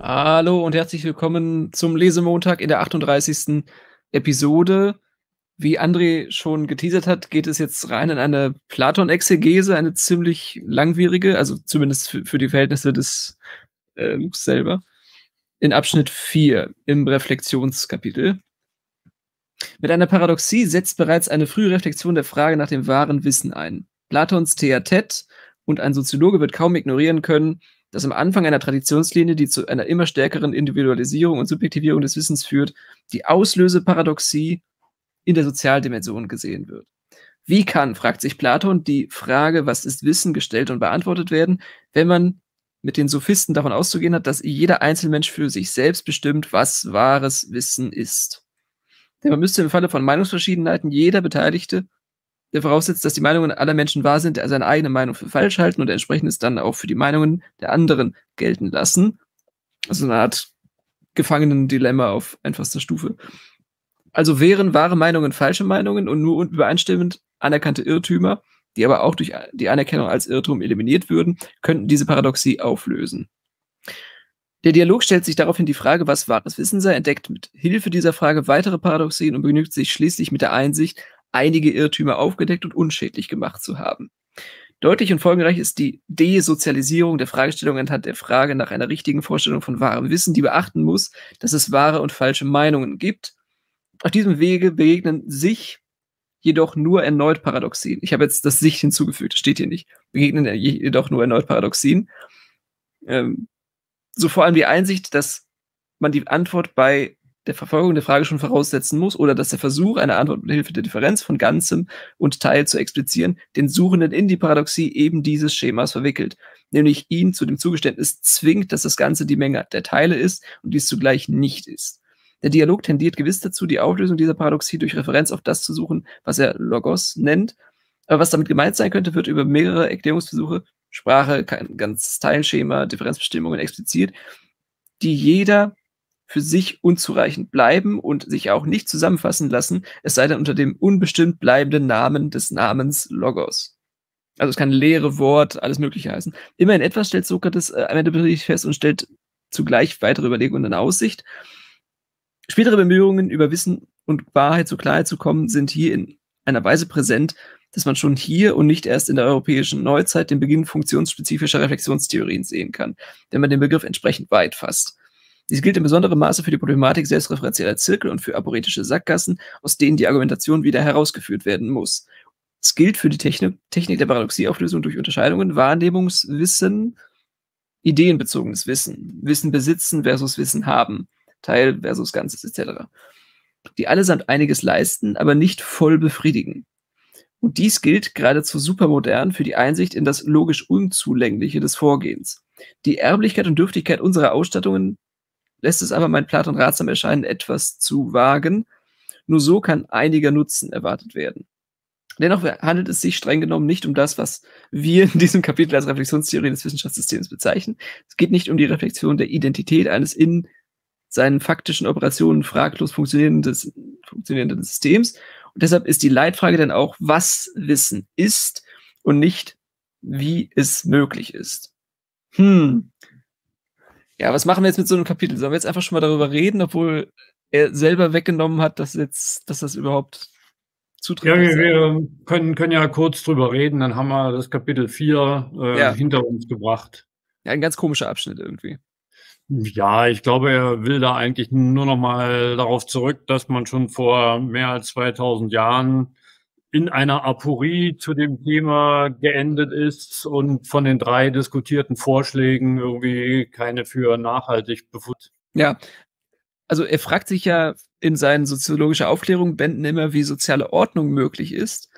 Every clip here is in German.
Hallo und herzlich willkommen zum Lesemontag in der 38. Episode. Wie André schon geteasert hat, geht es jetzt rein in eine Platon-Exegese, eine ziemlich langwierige, also zumindest für, für die Verhältnisse des äh, Buchs selber, in Abschnitt 4 im Reflexionskapitel. Mit einer Paradoxie setzt bereits eine frühe Reflexion der Frage nach dem wahren Wissen ein. Platons Theatet und ein Soziologe wird kaum ignorieren können, dass am Anfang einer Traditionslinie, die zu einer immer stärkeren Individualisierung und Subjektivierung des Wissens führt, die Auslöseparadoxie in der Sozialdimension gesehen wird. Wie kann, fragt sich Platon, die Frage, was ist Wissen, gestellt und beantwortet werden, wenn man mit den Sophisten davon auszugehen hat, dass jeder Einzelmensch für sich selbst bestimmt, was wahres Wissen ist. Denn man müsste im Falle von Meinungsverschiedenheiten jeder Beteiligte, der voraussetzt, dass die Meinungen aller Menschen wahr sind, der seine eigene Meinung für falsch halten und entsprechend es dann auch für die Meinungen der anderen gelten lassen. Also eine Art Gefangenen-Dilemma auf einfachster Stufe. Also wären wahre Meinungen falsche Meinungen und nur übereinstimmend anerkannte Irrtümer, die aber auch durch die Anerkennung als Irrtum eliminiert würden, könnten diese Paradoxie auflösen. Der Dialog stellt sich daraufhin die Frage, was wahres Wissen sei, entdeckt mit Hilfe dieser Frage weitere Paradoxien und begnügt sich schließlich mit der Einsicht, einige Irrtümer aufgedeckt und unschädlich gemacht zu haben. Deutlich und folgenreich ist die Desozialisierung der Fragestellung anhand der Frage nach einer richtigen Vorstellung von wahrem Wissen, die beachten muss, dass es wahre und falsche Meinungen gibt auf diesem Wege begegnen sich jedoch nur erneut Paradoxien. Ich habe jetzt das Sich hinzugefügt, das steht hier nicht. Begegnen jedoch nur erneut Paradoxien. Ähm, so vor allem die Einsicht, dass man die Antwort bei der Verfolgung der Frage schon voraussetzen muss oder dass der Versuch, eine Antwort mit Hilfe der Differenz von Ganzem und Teil zu explizieren, den Suchenden in die Paradoxie eben dieses Schemas verwickelt, nämlich ihn zu dem Zugeständnis zwingt, dass das Ganze die Menge der Teile ist und dies zugleich nicht ist. Der Dialog tendiert gewiss dazu, die Auflösung dieser Paradoxie durch Referenz auf das zu suchen, was er Logos nennt. Aber was damit gemeint sein könnte, wird über mehrere Erklärungsversuche, Sprache, kein ganzes Teilschema, Differenzbestimmungen expliziert, die jeder für sich unzureichend bleiben und sich auch nicht zusammenfassen lassen, es sei denn unter dem unbestimmt bleibenden Namen des Namens Logos. Also es kann leere Wort, alles Mögliche heißen. Immerhin etwas stellt Sokrates äh, am Ende fest und stellt zugleich weitere Überlegungen in Aussicht. Spätere Bemühungen, über Wissen und Wahrheit zur Klarheit zu kommen, sind hier in einer Weise präsent, dass man schon hier und nicht erst in der europäischen Neuzeit den Beginn funktionsspezifischer Reflexionstheorien sehen kann, wenn man den Begriff entsprechend weit fasst. Dies gilt in besonderem Maße für die Problematik selbstreferenzieller Zirkel und für aporetische Sackgassen, aus denen die Argumentation wieder herausgeführt werden muss. Es gilt für die Technik, Technik der Paradoxieauflösung durch Unterscheidungen, Wahrnehmungswissen, ideenbezogenes Wissen, Wissen besitzen versus Wissen haben. Teil versus Ganzes etc. Die allesamt einiges leisten, aber nicht voll befriedigen. Und dies gilt geradezu supermodern für die Einsicht in das logisch Unzulängliche des Vorgehens. Die Erblichkeit und Dürftigkeit unserer Ausstattungen lässt es aber mein Platon ratsam erscheinen, etwas zu wagen. Nur so kann einiger Nutzen erwartet werden. Dennoch handelt es sich streng genommen nicht um das, was wir in diesem Kapitel als Reflexionstheorie des Wissenschaftssystems bezeichnen. Es geht nicht um die Reflexion der Identität eines in seinen faktischen Operationen fraglos funktionierendes, funktionierenden Systems. Und deshalb ist die Leitfrage dann auch, was Wissen ist und nicht, wie es möglich ist. Hm. Ja, was machen wir jetzt mit so einem Kapitel? Sollen wir jetzt einfach schon mal darüber reden, obwohl er selber weggenommen hat, dass jetzt, dass das überhaupt zutrifft? Ja, wir, wir können, können ja kurz drüber reden, dann haben wir das Kapitel 4 äh, ja. hinter uns gebracht. Ja, ein ganz komischer Abschnitt irgendwie. Ja, ich glaube, er will da eigentlich nur noch mal darauf zurück, dass man schon vor mehr als 2000 Jahren in einer Aporie zu dem Thema geendet ist und von den drei diskutierten Vorschlägen irgendwie keine für nachhaltig befunden. Ja, also er fragt sich ja in seinen soziologischen Aufklärungen Bänden immer, wie soziale Ordnung möglich ist.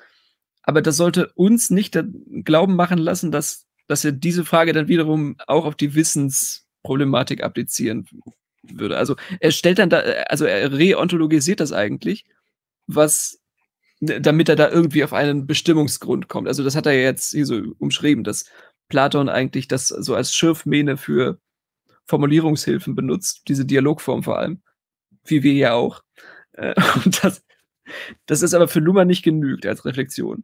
Aber das sollte uns nicht glauben machen lassen, dass, dass er diese Frage dann wiederum auch auf die Wissens Problematik applizieren würde. Also er stellt dann da, also er reontologisiert das eigentlich, was, damit er da irgendwie auf einen Bestimmungsgrund kommt. Also das hat er jetzt hier so umschrieben, dass Platon eigentlich das so als Schürfmähne für Formulierungshilfen benutzt, diese Dialogform vor allem, wie wir ja auch. Äh, und das, das ist aber für Luhmann nicht genügt als Reflexion.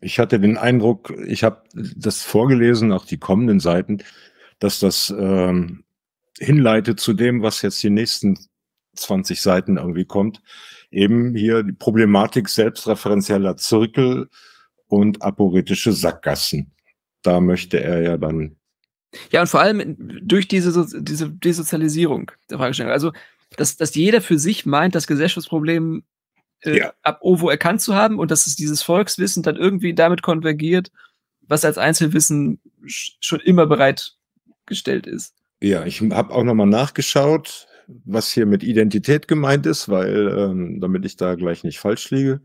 Ich hatte den Eindruck, ich habe das vorgelesen, auch die kommenden Seiten, dass das ähm, hinleite zu dem, was jetzt die nächsten 20 Seiten irgendwie kommt, eben hier die Problematik selbstreferenzieller Zirkel und aporetische Sackgassen. Da möchte er ja dann. Ja, und vor allem durch diese, diese Desozialisierung der Fragestellung. Also, dass, dass jeder für sich meint, das Gesellschaftsproblem äh, ja. ab OVO erkannt zu haben und dass es dieses Volkswissen dann irgendwie damit konvergiert, was als Einzelwissen schon immer bereitgestellt ist. Ja, ich habe auch nochmal nachgeschaut, was hier mit Identität gemeint ist, weil ähm, damit ich da gleich nicht falsch liege.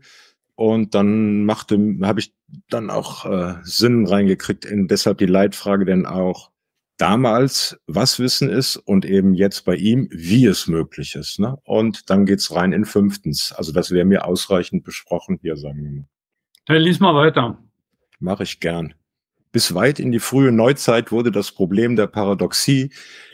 Und dann machte, habe ich dann auch äh, Sinn reingekriegt in deshalb die Leitfrage denn auch damals, was Wissen ist und eben jetzt bei ihm, wie es möglich ist. Ne? Und dann geht's rein in fünftens. Also das wäre mir ausreichend besprochen hier, sagen wir mal. Dann lies mal weiter. Mache ich gern. Bis weit in die frühe Neuzeit wurde das Problem der Paradoxie,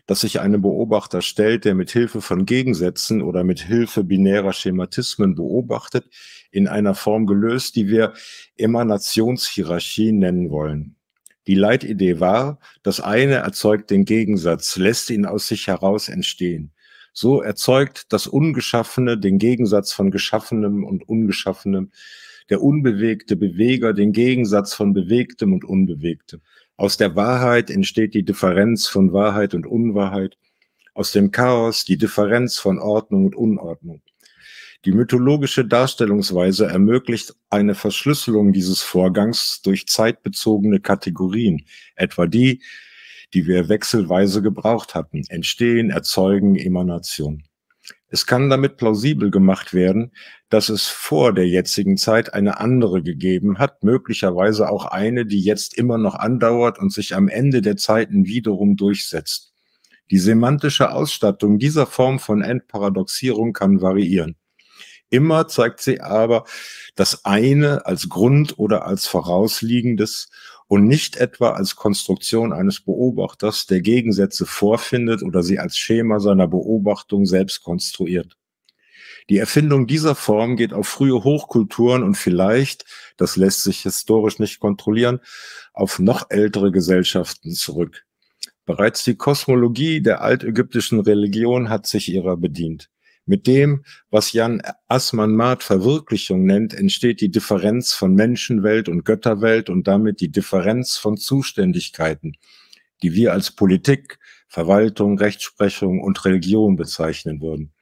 dass sich einem Beobachter stellt, der mit Hilfe von Gegensätzen oder mit Hilfe binärer Schematismen beobachtet, in einer Form gelöst, die wir Emanationshierarchie nennen wollen. Die Leitidee war, das eine erzeugt den Gegensatz, lässt ihn aus sich heraus entstehen. So erzeugt das Ungeschaffene den Gegensatz von Geschaffenem und Ungeschaffenem, der unbewegte Beweger den Gegensatz von Bewegtem und Unbewegtem. Aus der Wahrheit entsteht die Differenz von Wahrheit und Unwahrheit. Aus dem Chaos die Differenz von Ordnung und Unordnung. Die mythologische Darstellungsweise ermöglicht eine Verschlüsselung dieses Vorgangs durch zeitbezogene Kategorien, etwa die, die wir wechselweise gebraucht hatten, Entstehen, Erzeugen, Emanation. Es kann damit plausibel gemacht werden, dass es vor der jetzigen Zeit eine andere gegeben hat, möglicherweise auch eine, die jetzt immer noch andauert und sich am Ende der Zeiten wiederum durchsetzt. Die semantische Ausstattung dieser Form von Endparadoxierung kann variieren. Immer zeigt sie aber das eine als Grund oder als vorausliegendes und nicht etwa als Konstruktion eines Beobachters, der Gegensätze vorfindet oder sie als Schema seiner Beobachtung selbst konstruiert. Die Erfindung dieser Form geht auf frühe Hochkulturen und vielleicht, das lässt sich historisch nicht kontrollieren, auf noch ältere Gesellschaften zurück. Bereits die Kosmologie der altägyptischen Religion hat sich ihrer bedient. Mit dem, was Jan Assmann Maat Verwirklichung nennt, entsteht die Differenz von Menschenwelt und Götterwelt und damit die Differenz von Zuständigkeiten, die wir als Politik, Verwaltung, Rechtsprechung und Religion bezeichnen würden.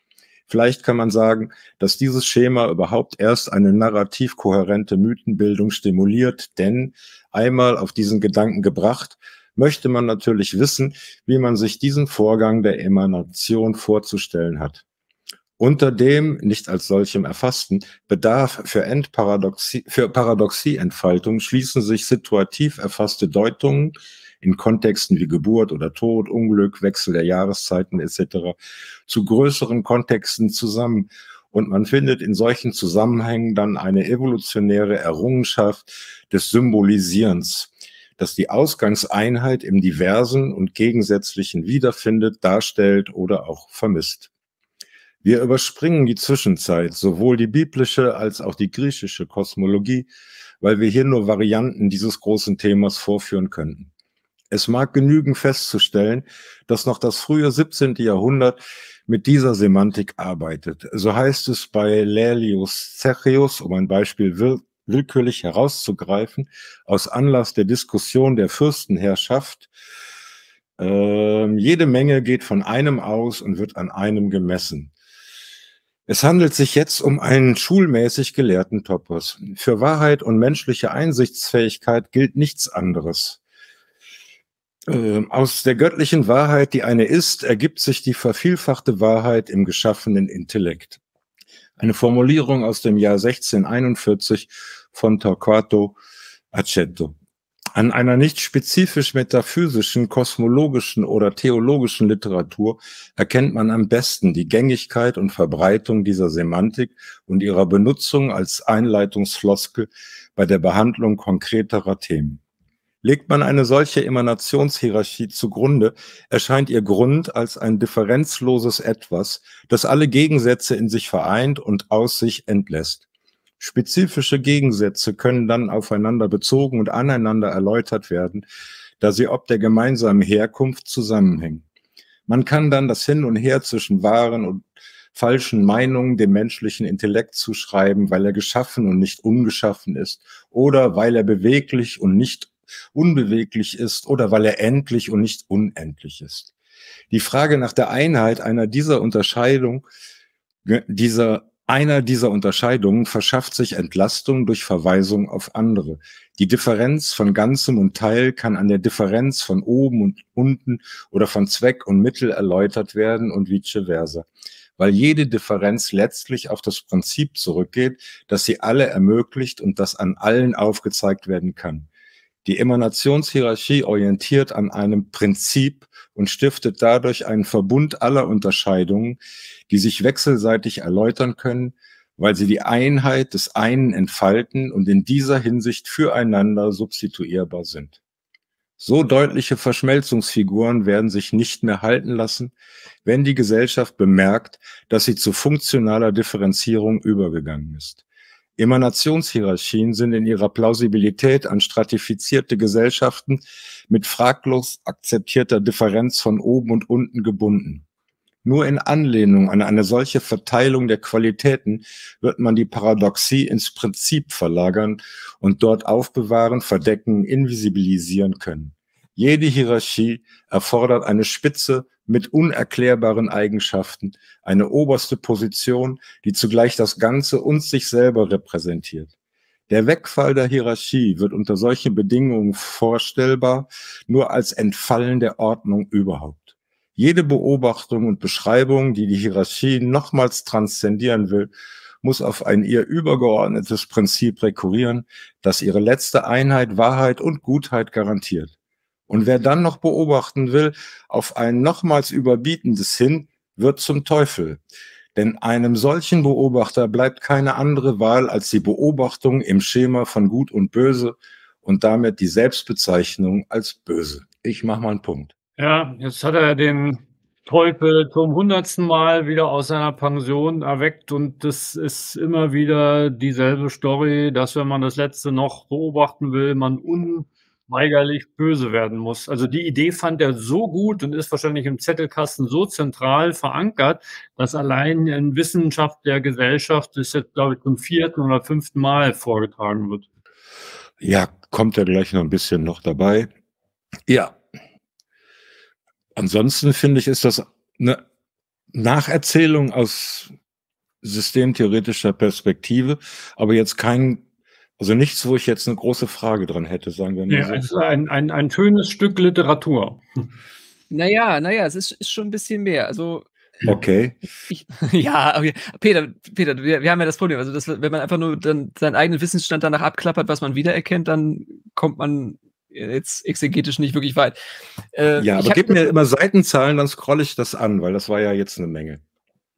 Vielleicht kann man sagen, dass dieses Schema überhaupt erst eine narrativ kohärente Mythenbildung stimuliert, denn einmal auf diesen Gedanken gebracht, möchte man natürlich wissen, wie man sich diesen Vorgang der Emanation vorzustellen hat. Unter dem, nicht als solchem erfassten, Bedarf für Endparadoxie, für Paradoxieentfaltung schließen sich situativ erfasste Deutungen in Kontexten wie Geburt oder Tod, Unglück, Wechsel der Jahreszeiten etc. zu größeren Kontexten zusammen. Und man findet in solchen Zusammenhängen dann eine evolutionäre Errungenschaft des Symbolisierens, das die Ausgangseinheit im Diversen und Gegensätzlichen wiederfindet, darstellt oder auch vermisst. Wir überspringen die Zwischenzeit, sowohl die biblische als auch die griechische Kosmologie, weil wir hier nur Varianten dieses großen Themas vorführen könnten. Es mag genügen festzustellen, dass noch das frühe 17. Jahrhundert mit dieser Semantik arbeitet. So heißt es bei Laelius Zechius, um ein Beispiel will willkürlich herauszugreifen, aus Anlass der Diskussion der Fürstenherrschaft, äh, jede Menge geht von einem aus und wird an einem gemessen. Es handelt sich jetzt um einen schulmäßig gelehrten Topos. Für Wahrheit und menschliche Einsichtsfähigkeit gilt nichts anderes. Ähm, aus der göttlichen Wahrheit, die eine ist, ergibt sich die vervielfachte Wahrheit im geschaffenen Intellekt. Eine Formulierung aus dem Jahr 1641 von Torquato Aceto. An einer nicht spezifisch metaphysischen, kosmologischen oder theologischen Literatur erkennt man am besten die Gängigkeit und Verbreitung dieser Semantik und ihrer Benutzung als Einleitungsfloskel bei der Behandlung konkreterer Themen. Legt man eine solche Emanationshierarchie zugrunde, erscheint ihr Grund als ein differenzloses Etwas, das alle Gegensätze in sich vereint und aus sich entlässt. Spezifische Gegensätze können dann aufeinander bezogen und aneinander erläutert werden, da sie ob der gemeinsamen Herkunft zusammenhängen. Man kann dann das Hin und Her zwischen wahren und falschen Meinungen dem menschlichen Intellekt zuschreiben, weil er geschaffen und nicht ungeschaffen ist oder weil er beweglich und nicht unbeweglich ist oder weil er endlich und nicht unendlich ist. Die Frage nach der Einheit einer dieser Unterscheidung, dieser einer dieser Unterscheidungen verschafft sich Entlastung durch Verweisung auf andere. Die Differenz von Ganzem und Teil kann an der Differenz von oben und unten oder von Zweck und Mittel erläutert werden und vice versa. Weil jede Differenz letztlich auf das Prinzip zurückgeht, dass sie alle ermöglicht und das an allen aufgezeigt werden kann. Die Emanationshierarchie orientiert an einem Prinzip und stiftet dadurch einen Verbund aller Unterscheidungen, die sich wechselseitig erläutern können, weil sie die Einheit des einen entfalten und in dieser Hinsicht füreinander substituierbar sind. So deutliche Verschmelzungsfiguren werden sich nicht mehr halten lassen, wenn die Gesellschaft bemerkt, dass sie zu funktionaler Differenzierung übergegangen ist. Emanationshierarchien sind in ihrer Plausibilität an stratifizierte Gesellschaften mit fraglos akzeptierter Differenz von oben und unten gebunden. Nur in Anlehnung an eine solche Verteilung der Qualitäten wird man die Paradoxie ins Prinzip verlagern und dort aufbewahren, verdecken, invisibilisieren können. Jede Hierarchie erfordert eine Spitze mit unerklärbaren Eigenschaften, eine oberste Position, die zugleich das Ganze und sich selber repräsentiert. Der Wegfall der Hierarchie wird unter solchen Bedingungen vorstellbar nur als Entfallen der Ordnung überhaupt. Jede Beobachtung und Beschreibung, die die Hierarchie nochmals transzendieren will, muss auf ein ihr übergeordnetes Prinzip rekurrieren, das ihre letzte Einheit, Wahrheit und Gutheit garantiert. Und wer dann noch beobachten will, auf ein nochmals überbietendes hin, wird zum Teufel. Denn einem solchen Beobachter bleibt keine andere Wahl als die Beobachtung im Schema von Gut und Böse und damit die Selbstbezeichnung als Böse. Ich mache mal einen Punkt. Ja, jetzt hat er den Teufel zum hundertsten Mal wieder aus seiner Pension erweckt und das ist immer wieder dieselbe Story, dass wenn man das letzte noch beobachten will, man un unweigerlich böse werden muss. Also die Idee fand er so gut und ist wahrscheinlich im Zettelkasten so zentral verankert, dass allein in Wissenschaft der Gesellschaft das jetzt, glaube ich, zum vierten oder fünften Mal vorgetragen wird. Ja, kommt er gleich noch ein bisschen noch dabei. Ja. Ansonsten finde ich, ist das eine Nacherzählung aus systemtheoretischer Perspektive, aber jetzt kein also nichts, wo ich jetzt eine große Frage dran hätte, sagen wir mal. Ja, so. es ist ein, ein, ein schönes Stück Literatur. Naja, naja, es ist, ist schon ein bisschen mehr. Also Okay. Ich, ja, okay. Peter, Peter, wir, wir haben ja das Problem, also dass, wenn man einfach nur dann seinen eigenen Wissensstand danach abklappert, was man wiedererkennt, dann kommt man jetzt exegetisch nicht wirklich weit. Äh, ja, aber gib mir immer Seitenzahlen, dann scrolle ich das an, weil das war ja jetzt eine Menge.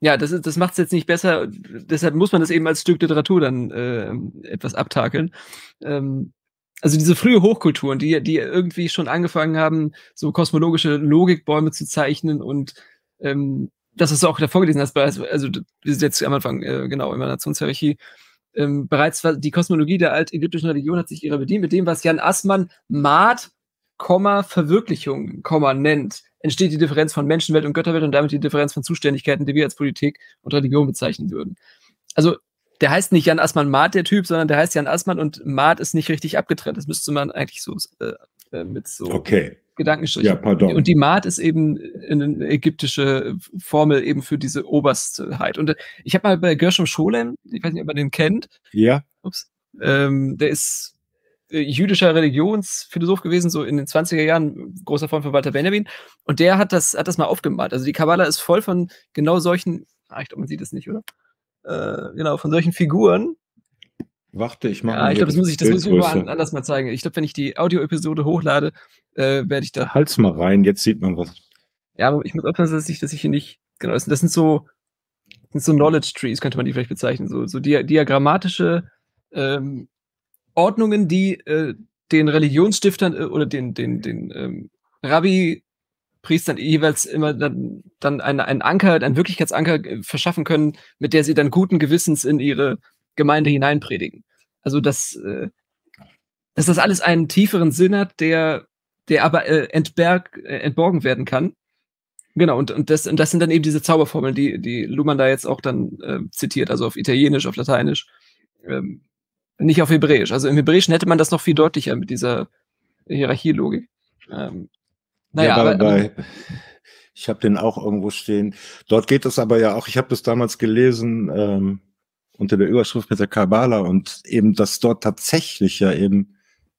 Ja, das, das macht es jetzt nicht besser. Deshalb muss man das eben als Stück Literatur dann äh, etwas abtakeln. Ähm, also diese frühe Hochkulturen, die, die irgendwie schon angefangen haben, so kosmologische Logikbäume zu zeichnen und ähm, das, was du auch davor gelesen hast, also, also wir sind jetzt am Anfang, äh, genau, Emanationshierarchie, ähm, bereits war die Kosmologie der altägyptischen Religion hat sich ihrer bedient mit dem, was Jan Assmann Maat, Komma, Verwirklichung, Komma nennt entsteht die Differenz von Menschenwelt und Götterwelt und damit die Differenz von Zuständigkeiten, die wir als Politik und Religion bezeichnen würden. Also der heißt nicht Jan Assmann Maat, der Typ, sondern der heißt Jan Assmann und Maat ist nicht richtig abgetrennt. Das müsste man eigentlich so äh, äh mit so okay. Gedankenstrichen. Ja, pardon. Und die Maat ist eben eine ägyptische Formel eben für diese Oberstheit. Und äh, ich habe mal bei Gershom Scholem, ich weiß nicht, ob man den kennt. Ja. Ups. Ähm, der ist jüdischer Religionsphilosoph gewesen, so in den 20er Jahren, großer Freund von Walter Benjamin. Und der hat das, hat das mal aufgemalt. Also die Kabbala ist voll von genau solchen, ah, ich glaube, man sieht es nicht, oder? Äh, genau, von solchen Figuren. Warte, ich mache Ja, ich glaube, das muss ich, das muss ich mal anders mal zeigen. Ich glaube, wenn ich die Audio-Episode hochlade, äh, werde ich da. Halt's mal rein, jetzt sieht man was. Ja, aber ich muss aufpassen, dass ich, dass ich hier nicht. Genau, das sind, das sind so, das sind so Knowledge Trees, könnte man die vielleicht bezeichnen. So, so diagrammatische ähm, Ordnungen, die äh, den Religionsstiftern äh, oder den, den, den ähm, Rabbi-Priestern jeweils immer dann, dann einen, einen Anker, einen Wirklichkeitsanker äh, verschaffen können, mit der sie dann guten Gewissens in ihre Gemeinde hineinpredigen. Also dass, äh, dass das alles einen tieferen Sinn hat, der, der aber äh, entberg, äh, entborgen werden kann. Genau, und, und, das, und das sind dann eben diese Zauberformeln, die, die Luhmann da jetzt auch dann äh, zitiert, also auf Italienisch, auf Lateinisch, ähm, nicht auf Hebräisch. Also im Hebräischen hätte man das noch viel deutlicher mit dieser Hierarchielogik. Ähm, naja, ja, aber, bei, ich habe den auch irgendwo stehen. Dort geht es aber ja auch, ich habe das damals gelesen ähm, unter der Überschrift mit der Kabbala und eben, dass dort tatsächlich ja eben,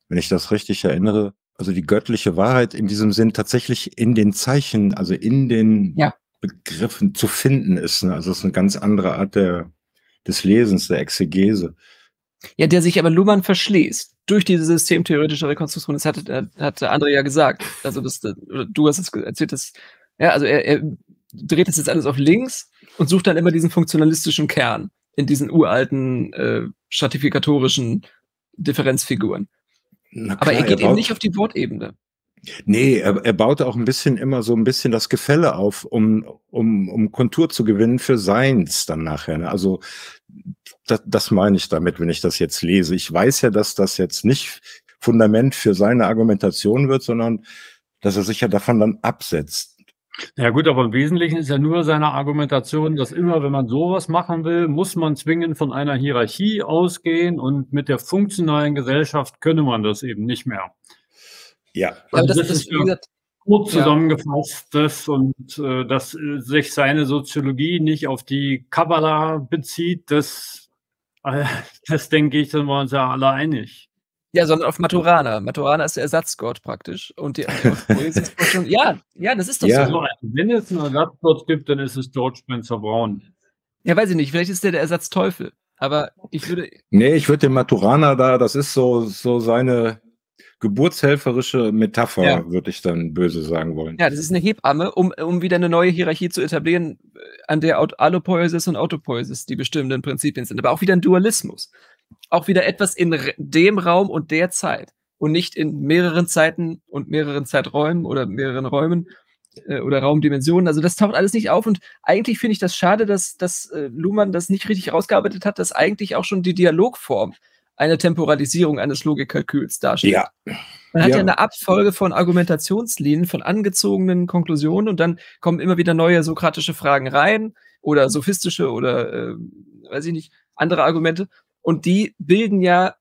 wenn ich das richtig erinnere, also die göttliche Wahrheit in diesem Sinn tatsächlich in den Zeichen, also in den ja. Begriffen zu finden ist. Ne? Also es ist eine ganz andere Art der, des Lesens, der Exegese. Ja, der sich aber Luhmann verschließt durch diese systemtheoretische Rekonstruktion. Das hat, hat der andere ja gesagt. Also das, du hast es erzählt, dass, ja, also er, er dreht das jetzt alles auf links und sucht dann immer diesen funktionalistischen Kern in diesen uralten äh, stratifikatorischen Differenzfiguren. Klar, Aber er geht er eben nicht auf die Wortebene. Nee, er, er baut auch ein bisschen immer so ein bisschen das Gefälle auf, um, um, um Kontur zu gewinnen für Seins dann nachher. Ne? Also das, das meine ich damit, wenn ich das jetzt lese. Ich weiß ja, dass das jetzt nicht Fundament für seine Argumentation wird, sondern dass er sich ja davon dann absetzt. Ja gut, aber im Wesentlichen ist ja nur seine Argumentation, dass immer, wenn man sowas machen will, muss man zwingend von einer Hierarchie ausgehen und mit der funktionalen Gesellschaft könne man das eben nicht mehr. Ja, also das, das, ist ja kurz zusammengefasst, ja. das und äh, dass äh, sich seine Soziologie nicht auf die Kabbala bezieht, das, das denke ich, sind wir uns ja alle einig. Ja, sondern auf Maturana. Maturana ist der Ersatzgott praktisch. Und die schon, ja, ja, das ist doch ja. so. Wenn es einen Ersatzgott gibt, dann ist es George Spencer Brown. Ja, weiß ich nicht. Vielleicht ist der der Ersatzteufel. Aber ich würde. Nee, ich würde den Maturana da, das ist so, so seine geburtshelferische Metapher, ja. würde ich dann böse sagen wollen. Ja, das ist eine Hebamme, um, um wieder eine neue Hierarchie zu etablieren, äh, an der Allopoiesis und Autopoiesis die bestimmenden Prinzipien sind. Aber auch wieder ein Dualismus auch wieder etwas in dem Raum und der Zeit und nicht in mehreren Zeiten und mehreren Zeiträumen oder mehreren Räumen äh, oder Raumdimensionen. Also das taucht alles nicht auf und eigentlich finde ich das schade, dass, dass äh, Luhmann das nicht richtig rausgearbeitet hat, dass eigentlich auch schon die Dialogform eine Temporalisierung eines Logikkalküls darstellt. Ja. Man hat ja. ja eine Abfolge von Argumentationslinien, von angezogenen Konklusionen und dann kommen immer wieder neue sokratische Fragen rein oder sophistische oder äh, weiß ich nicht, andere Argumente. Und die bilden ja,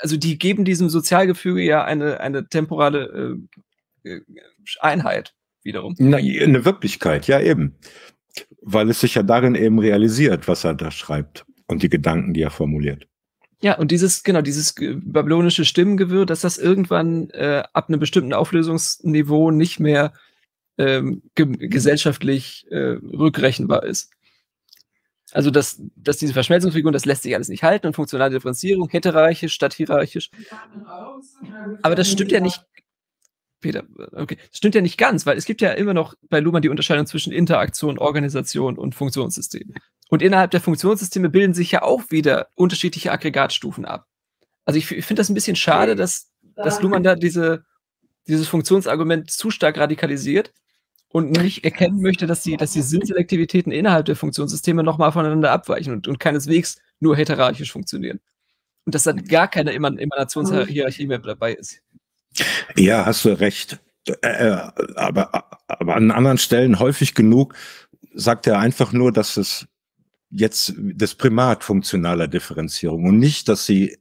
also die geben diesem Sozialgefüge ja eine, eine temporale äh, äh Einheit wiederum. Na, eine Wirklichkeit, ja eben. Weil es sich ja darin eben realisiert, was er da schreibt und die Gedanken, die er formuliert. Ja, und dieses, genau, dieses babylonische Stimmengewirr, dass das irgendwann äh, ab einem bestimmten Auflösungsniveau nicht mehr ähm, ge gesellschaftlich äh, rückrechenbar ist. Also, dass, dass diese Verschmelzungsfiguren, das lässt sich alles nicht halten und funktionale Differenzierung, heterarchisch statt hierarchisch. Aber das stimmt ja nicht. Peter, okay. Das stimmt ja nicht ganz, weil es gibt ja immer noch bei Luhmann die Unterscheidung zwischen Interaktion, Organisation und Funktionssystem. Und innerhalb der Funktionssysteme bilden sich ja auch wieder unterschiedliche Aggregatstufen ab. Also ich, ich finde das ein bisschen schade, dass, dass Luhmann da diese, dieses Funktionsargument zu stark radikalisiert und nicht erkennen möchte, dass die, dass die Sinnselektivitäten innerhalb der Funktionssysteme nochmal voneinander abweichen und, und keineswegs nur heterarchisch funktionieren. Und dass dann gar keine Emanationshierarchie mehr dabei ist. Ja, hast du recht. Äh, äh, aber, aber an anderen Stellen häufig genug sagt er einfach nur, dass es jetzt das Primat funktionaler Differenzierung und nicht, dass sie,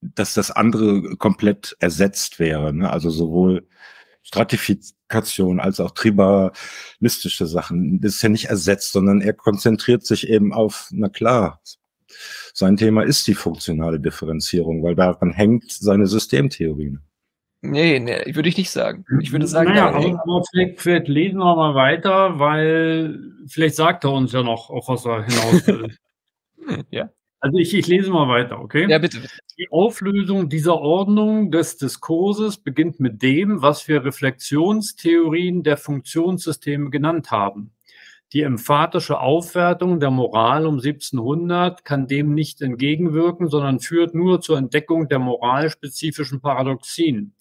dass das andere komplett ersetzt wäre. Ne? Also sowohl Stratifikation als auch tribalistische Sachen. Das ist ja nicht ersetzt, sondern er konzentriert sich eben auf, na klar, sein Thema ist die funktionale Differenzierung, weil daran hängt seine Systemtheorie. Nee, nee, würde ich nicht sagen. Ich würde sagen, naja, aber, aber vielleicht, vielleicht lesen wir mal weiter, weil vielleicht sagt er uns ja noch, auf was er hinaus will. ja. Also ich, ich lese mal weiter, okay? Ja, bitte. Die Auflösung dieser Ordnung des Diskurses beginnt mit dem, was wir Reflexionstheorien der Funktionssysteme genannt haben. Die emphatische Aufwertung der Moral um 1700 kann dem nicht entgegenwirken, sondern führt nur zur Entdeckung der moralspezifischen Paradoxien.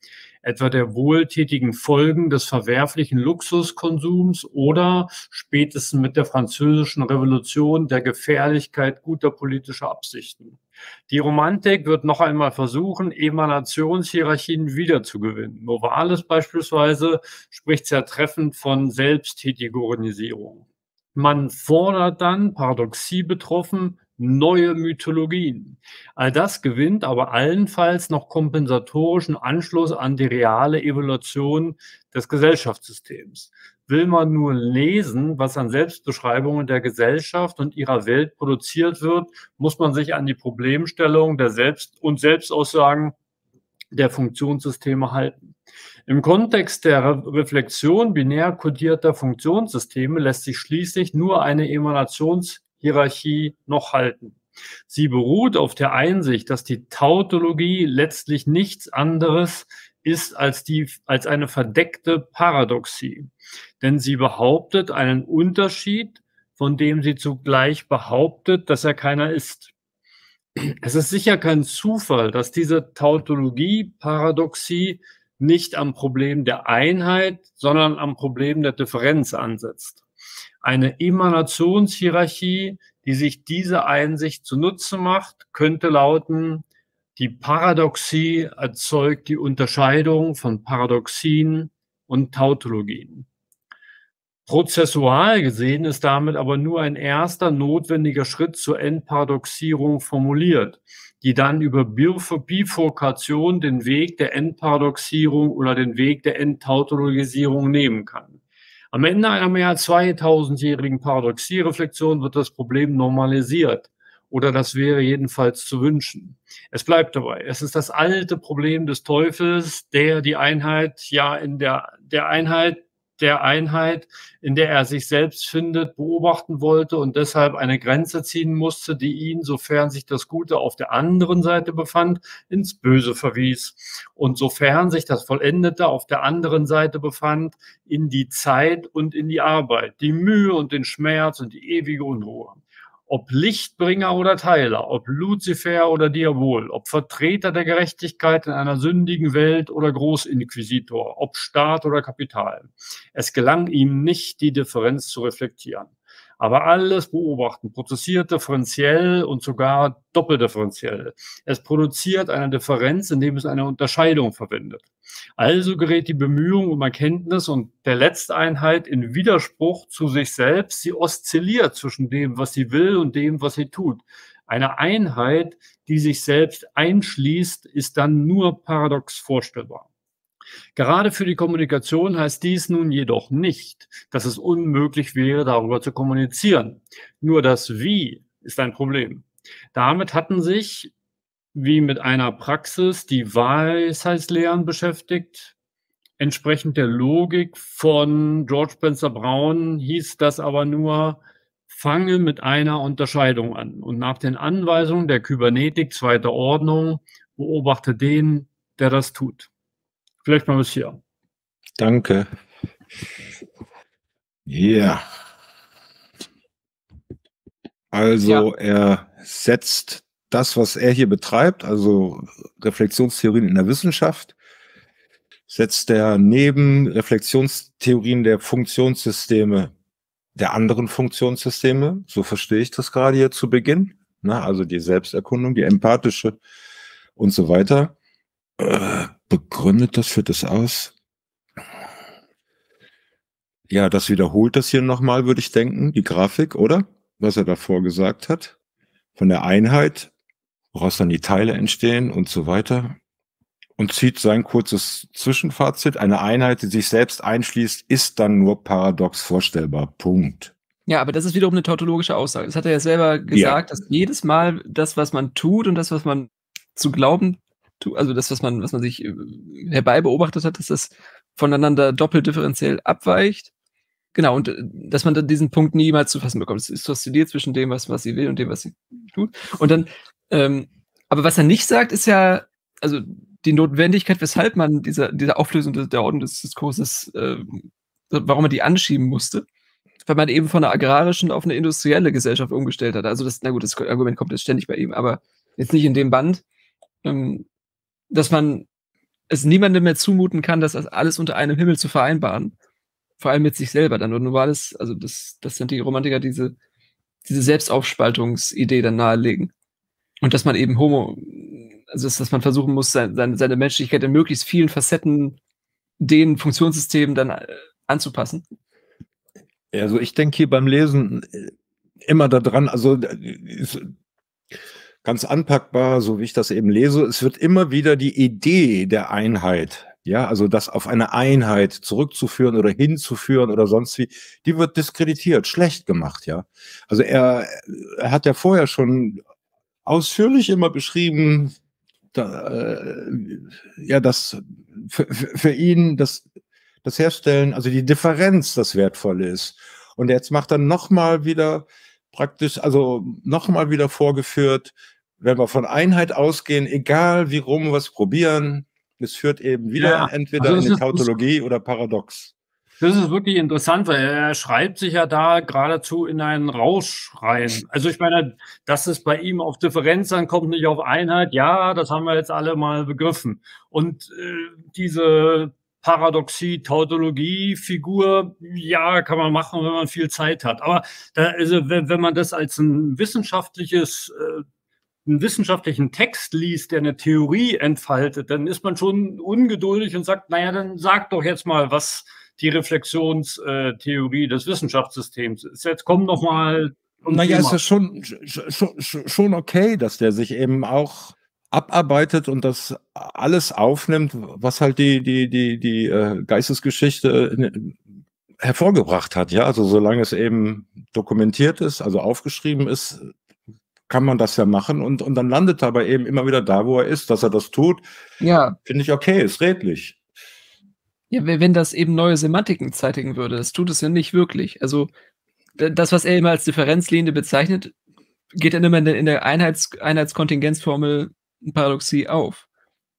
etwa der wohltätigen Folgen des verwerflichen Luxuskonsums oder spätestens mit der französischen Revolution der Gefährlichkeit guter politischer Absichten. Die Romantik wird noch einmal versuchen, Emanationshierarchien wiederzugewinnen. Novalis beispielsweise spricht sehr treffend von Selbsthetegonisierung. Man fordert dann, Paradoxie betroffen, neue Mythologien. All das gewinnt aber allenfalls noch kompensatorischen Anschluss an die reale Evolution des Gesellschaftssystems. Will man nur lesen, was an Selbstbeschreibungen der Gesellschaft und ihrer Welt produziert wird, muss man sich an die Problemstellung der Selbst- und Selbstaussagen der Funktionssysteme halten. Im Kontext der Reflexion binär kodierter Funktionssysteme lässt sich schließlich nur eine Emanationshierarchie noch halten. Sie beruht auf der Einsicht, dass die Tautologie letztlich nichts anderes ist als, die, als eine verdeckte Paradoxie. Denn sie behauptet einen Unterschied, von dem sie zugleich behauptet, dass er keiner ist. Es ist sicher kein Zufall, dass diese Tautologie-Paradoxie nicht am Problem der Einheit, sondern am Problem der Differenz ansetzt. Eine Emanationshierarchie, die sich diese Einsicht zunutze macht, könnte lauten, die Paradoxie erzeugt die Unterscheidung von Paradoxien und Tautologien. Prozessual gesehen ist damit aber nur ein erster notwendiger Schritt zur Endparadoxierung formuliert die dann über Bifurkation den Weg der Endparadoxierung oder den Weg der Endtautologisierung nehmen kann. Am Ende einer mehr als 2000-jährigen Paradoxiereflexion wird das Problem normalisiert. Oder das wäre jedenfalls zu wünschen. Es bleibt dabei. Es ist das alte Problem des Teufels, der die Einheit ja in der, der Einheit der Einheit, in der er sich selbst findet, beobachten wollte und deshalb eine Grenze ziehen musste, die ihn, sofern sich das Gute auf der anderen Seite befand, ins Böse verwies. Und sofern sich das Vollendete auf der anderen Seite befand, in die Zeit und in die Arbeit, die Mühe und den Schmerz und die ewige Unruhe ob Lichtbringer oder Teiler, ob Luzifer oder Diabol, ob Vertreter der Gerechtigkeit in einer sündigen Welt oder Großinquisitor, ob Staat oder Kapital. Es gelang ihm nicht, die Differenz zu reflektieren aber alles beobachten, prozessiert differenziell und sogar doppeldifferenziell. Es produziert eine Differenz, indem es eine Unterscheidung verwendet. Also gerät die Bemühung um Erkenntnis und der Letzteinheit in Widerspruch zu sich selbst. Sie oszilliert zwischen dem, was sie will und dem, was sie tut. Eine Einheit, die sich selbst einschließt, ist dann nur paradox vorstellbar. Gerade für die Kommunikation heißt dies nun jedoch nicht, dass es unmöglich wäre, darüber zu kommunizieren. Nur das Wie ist ein Problem. Damit hatten sich, wie mit einer Praxis, die Weisheitslehren beschäftigt, entsprechend der Logik von George Spencer Brown hieß das aber nur, fange mit einer Unterscheidung an und nach den Anweisungen der Kybernetik zweiter Ordnung beobachte den, der das tut. Vielleicht mal bis hier. Danke. Ja. Also ja. er setzt das, was er hier betreibt, also Reflexionstheorien in der Wissenschaft, setzt er neben Reflexionstheorien der Funktionssysteme der anderen Funktionssysteme, so verstehe ich das gerade hier zu Beginn, ne, also die Selbsterkundung, die empathische und so weiter, äh, begründet das, führt das aus? Ja, das wiederholt das hier nochmal, würde ich denken, die Grafik, oder? Was er davor gesagt hat. Von der Einheit, woraus dann die Teile entstehen und so weiter. Und zieht sein kurzes Zwischenfazit. Eine Einheit, die sich selbst einschließt, ist dann nur paradox vorstellbar. Punkt. Ja, aber das ist wiederum eine tautologische Aussage. Das hat er ja selber gesagt, ja. dass jedes Mal das, was man tut und das, was man zu glauben also das, was man, was man sich äh, herbei beobachtet hat, dass das voneinander doppelt differenziell abweicht. Genau, und äh, dass man dann diesen Punkt niemals zu fassen bekommt. Es ist oszilliert zwischen dem, was, was sie will und dem, was sie tut. Und dann, ähm, aber was er nicht sagt, ist ja, also die Notwendigkeit, weshalb man dieser, dieser Auflösung der Ordnung des Diskurses, äh, warum man die anschieben musste, weil man eben von einer agrarischen auf eine industrielle Gesellschaft umgestellt hat. Also das, na gut, das Argument kommt jetzt ständig bei ihm, aber jetzt nicht in dem Band. Ähm, dass man es niemandem mehr zumuten kann, das alles unter einem Himmel zu vereinbaren. Vor allem mit sich selber dann. Und nur war das, also das, das sind die Romantiker, diese, diese Selbstaufspaltungsidee dann nahelegen. Und dass man eben Homo, also dass, man versuchen muss, seine, seine Menschlichkeit in möglichst vielen Facetten den Funktionssystemen dann äh, anzupassen. Also ich denke hier beim Lesen äh, immer daran, also äh, ganz anpackbar, so wie ich das eben lese, es wird immer wieder die Idee der Einheit, ja, also das auf eine Einheit zurückzuführen oder hinzuführen oder sonst wie, die wird diskreditiert, schlecht gemacht, ja. Also er, er hat ja vorher schon ausführlich immer beschrieben, da, äh, ja, dass für, für ihn das, das Herstellen, also die Differenz das Wertvolle ist. Und jetzt macht er nochmal wieder praktisch, also nochmal wieder vorgeführt, wenn wir von Einheit ausgehen, egal wie rum es probieren, es führt eben wieder ja, entweder also in die Tautologie oder Paradox. Das ist wirklich interessant, weil er schreibt sich ja da geradezu in einen Rausch rein. Also ich meine, dass es bei ihm auf Differenz ankommt, nicht auf Einheit, ja, das haben wir jetzt alle mal begriffen. Und äh, diese Paradoxie, Tautologie, Figur, ja, kann man machen, wenn man viel Zeit hat. Aber da, also, wenn, wenn man das als ein wissenschaftliches äh, einen wissenschaftlichen Text liest, der eine Theorie entfaltet, dann ist man schon ungeduldig und sagt, naja, dann sag doch jetzt mal, was die Reflexionstheorie des Wissenschaftssystems ist. Jetzt komm doch mal. Um naja, Thema. ist ja schon, schon, schon okay, dass der sich eben auch abarbeitet und das alles aufnimmt, was halt die, die, die, die äh, Geistesgeschichte hervorgebracht hat. Ja, also solange es eben dokumentiert ist, also aufgeschrieben ist, kann man das ja machen und, und dann landet er aber eben immer wieder da, wo er ist, dass er das tut. Ja. Finde ich okay, ist redlich. Ja, wenn das eben neue Semantiken zeitigen würde, das tut es ja nicht wirklich. Also das, was er immer als Differenzlinie bezeichnet, geht dann immer in der Einheits Einheitskontingenzformel Paradoxie auf.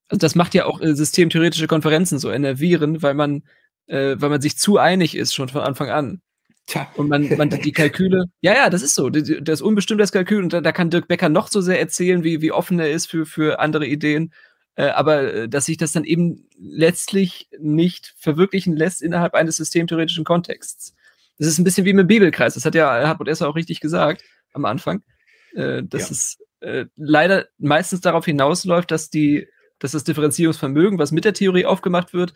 Also das macht ja auch äh, systemtheoretische Konferenzen so enervieren, weil man, äh, weil man sich zu einig ist schon von Anfang an. Tja. Und man, man die Kalküle, ja, ja, das ist so. Das ist unbestimmt das Kalkül und da, da, kann Dirk Becker noch so sehr erzählen, wie, wie offen er ist für, für andere Ideen. Äh, aber äh, dass sich das dann eben letztlich nicht verwirklichen lässt innerhalb eines systemtheoretischen Kontexts. Das ist ein bisschen wie mit dem Bibelkreis. Das hat ja Hartmut Esser auch richtig gesagt am Anfang. Äh, dass ja. es äh, leider meistens darauf hinausläuft, dass die, dass das Differenzierungsvermögen, was mit der Theorie aufgemacht wird,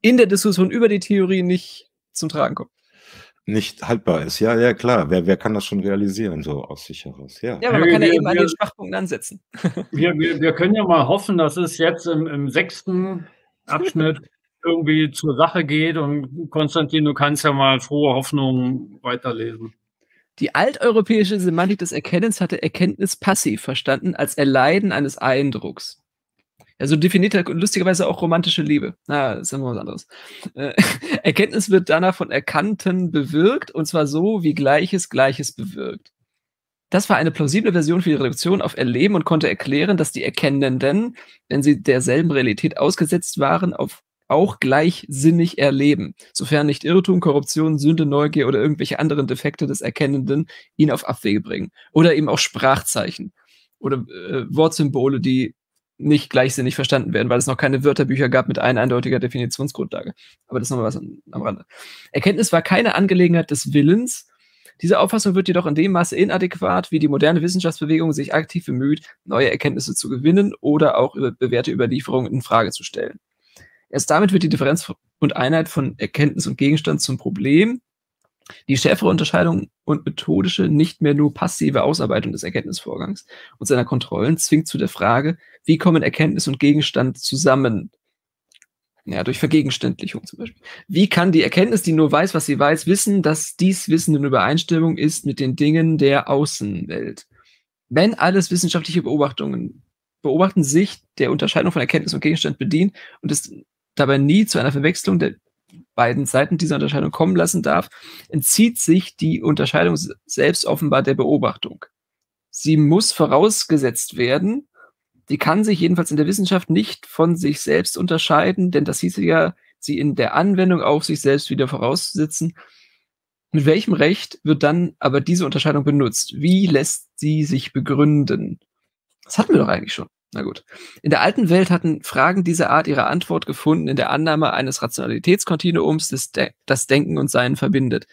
in der Diskussion über die Theorie nicht zum Tragen kommt nicht haltbar ist. Ja, ja, klar. Wer, wer kann das schon realisieren, so aus sich heraus? Ja, ja aber man kann ja eben an den Schwachpunkten ansetzen. Wir, wir, wir können ja mal hoffen, dass es jetzt im, im sechsten Abschnitt irgendwie zur Sache geht und Konstantin, du kannst ja mal frohe Hoffnung weiterlesen. Die alteuropäische Semantik des Erkennens hatte Erkenntnis passiv verstanden als Erleiden eines Eindrucks. Also definiert er lustigerweise auch romantische Liebe. Na, ist ja noch was anderes. Äh, Erkenntnis wird danach von Erkannten bewirkt, und zwar so, wie Gleiches Gleiches bewirkt. Das war eine plausible Version für die Reduktion auf Erleben und konnte erklären, dass die Erkennenden, wenn sie derselben Realität ausgesetzt waren, auf auch gleichsinnig erleben, sofern nicht Irrtum, Korruption, Sünde, Neugier oder irgendwelche anderen Defekte des Erkennenden ihn auf Abwege bringen. Oder eben auch Sprachzeichen oder äh, Wortsymbole, die nicht gleichsinnig verstanden werden, weil es noch keine Wörterbücher gab mit einer eindeutiger Definitionsgrundlage. Aber das ist nochmal was am Rande. Erkenntnis war keine Angelegenheit des Willens. Diese Auffassung wird jedoch in dem Maße inadäquat, wie die moderne Wissenschaftsbewegung sich aktiv bemüht, neue Erkenntnisse zu gewinnen oder auch über bewährte Überlieferungen in Frage zu stellen. Erst damit wird die Differenz und Einheit von Erkenntnis und Gegenstand zum Problem, die schärfere Unterscheidung und methodische, nicht mehr nur passive Ausarbeitung des Erkenntnisvorgangs und seiner Kontrollen zwingt zu der Frage, wie kommen Erkenntnis und Gegenstand zusammen? Ja, durch Vergegenständlichung zum Beispiel. Wie kann die Erkenntnis, die nur weiß, was sie weiß, wissen, dass dies Wissen in Übereinstimmung ist mit den Dingen der Außenwelt? Wenn alles wissenschaftliche Beobachtungen beobachten sich der Unterscheidung von Erkenntnis und Gegenstand bedienen und es dabei nie zu einer Verwechslung der beiden Seiten dieser Unterscheidung kommen lassen darf, entzieht sich die Unterscheidung selbst offenbar der Beobachtung. Sie muss vorausgesetzt werden. Die kann sich jedenfalls in der Wissenschaft nicht von sich selbst unterscheiden, denn das hieße ja, sie in der Anwendung auf sich selbst wieder vorauszusetzen. Mit welchem Recht wird dann aber diese Unterscheidung benutzt? Wie lässt sie sich begründen? Das hatten wir doch eigentlich schon. Na gut. In der alten Welt hatten Fragen dieser Art ihre Antwort gefunden in der Annahme eines Rationalitätskontinuums, das, De das Denken und Sein verbindet,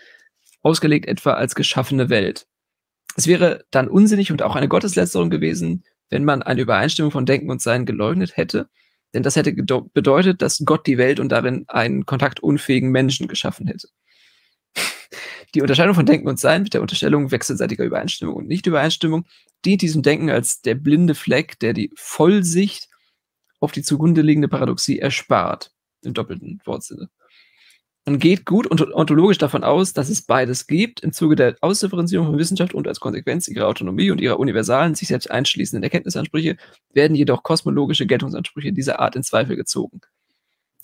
ausgelegt etwa als geschaffene Welt. Es wäre dann unsinnig und auch eine Gotteslästerung gewesen, wenn man eine Übereinstimmung von Denken und Sein geleugnet hätte, denn das hätte bedeutet, dass Gott die Welt und darin einen kontaktunfähigen Menschen geschaffen hätte. Die Unterscheidung von Denken und Sein mit der Unterstellung wechselseitiger Übereinstimmung und Nichtübereinstimmung dient diesem Denken als der blinde Fleck, der die Vollsicht auf die zugrunde liegende Paradoxie erspart, im doppelten Wortsinne. Man geht gut und ontologisch davon aus, dass es beides gibt, im Zuge der Ausdifferenzierung von Wissenschaft und als Konsequenz ihrer Autonomie und ihrer universalen, sich selbst einschließenden Erkenntnisansprüche werden jedoch kosmologische Geltungsansprüche dieser Art in Zweifel gezogen.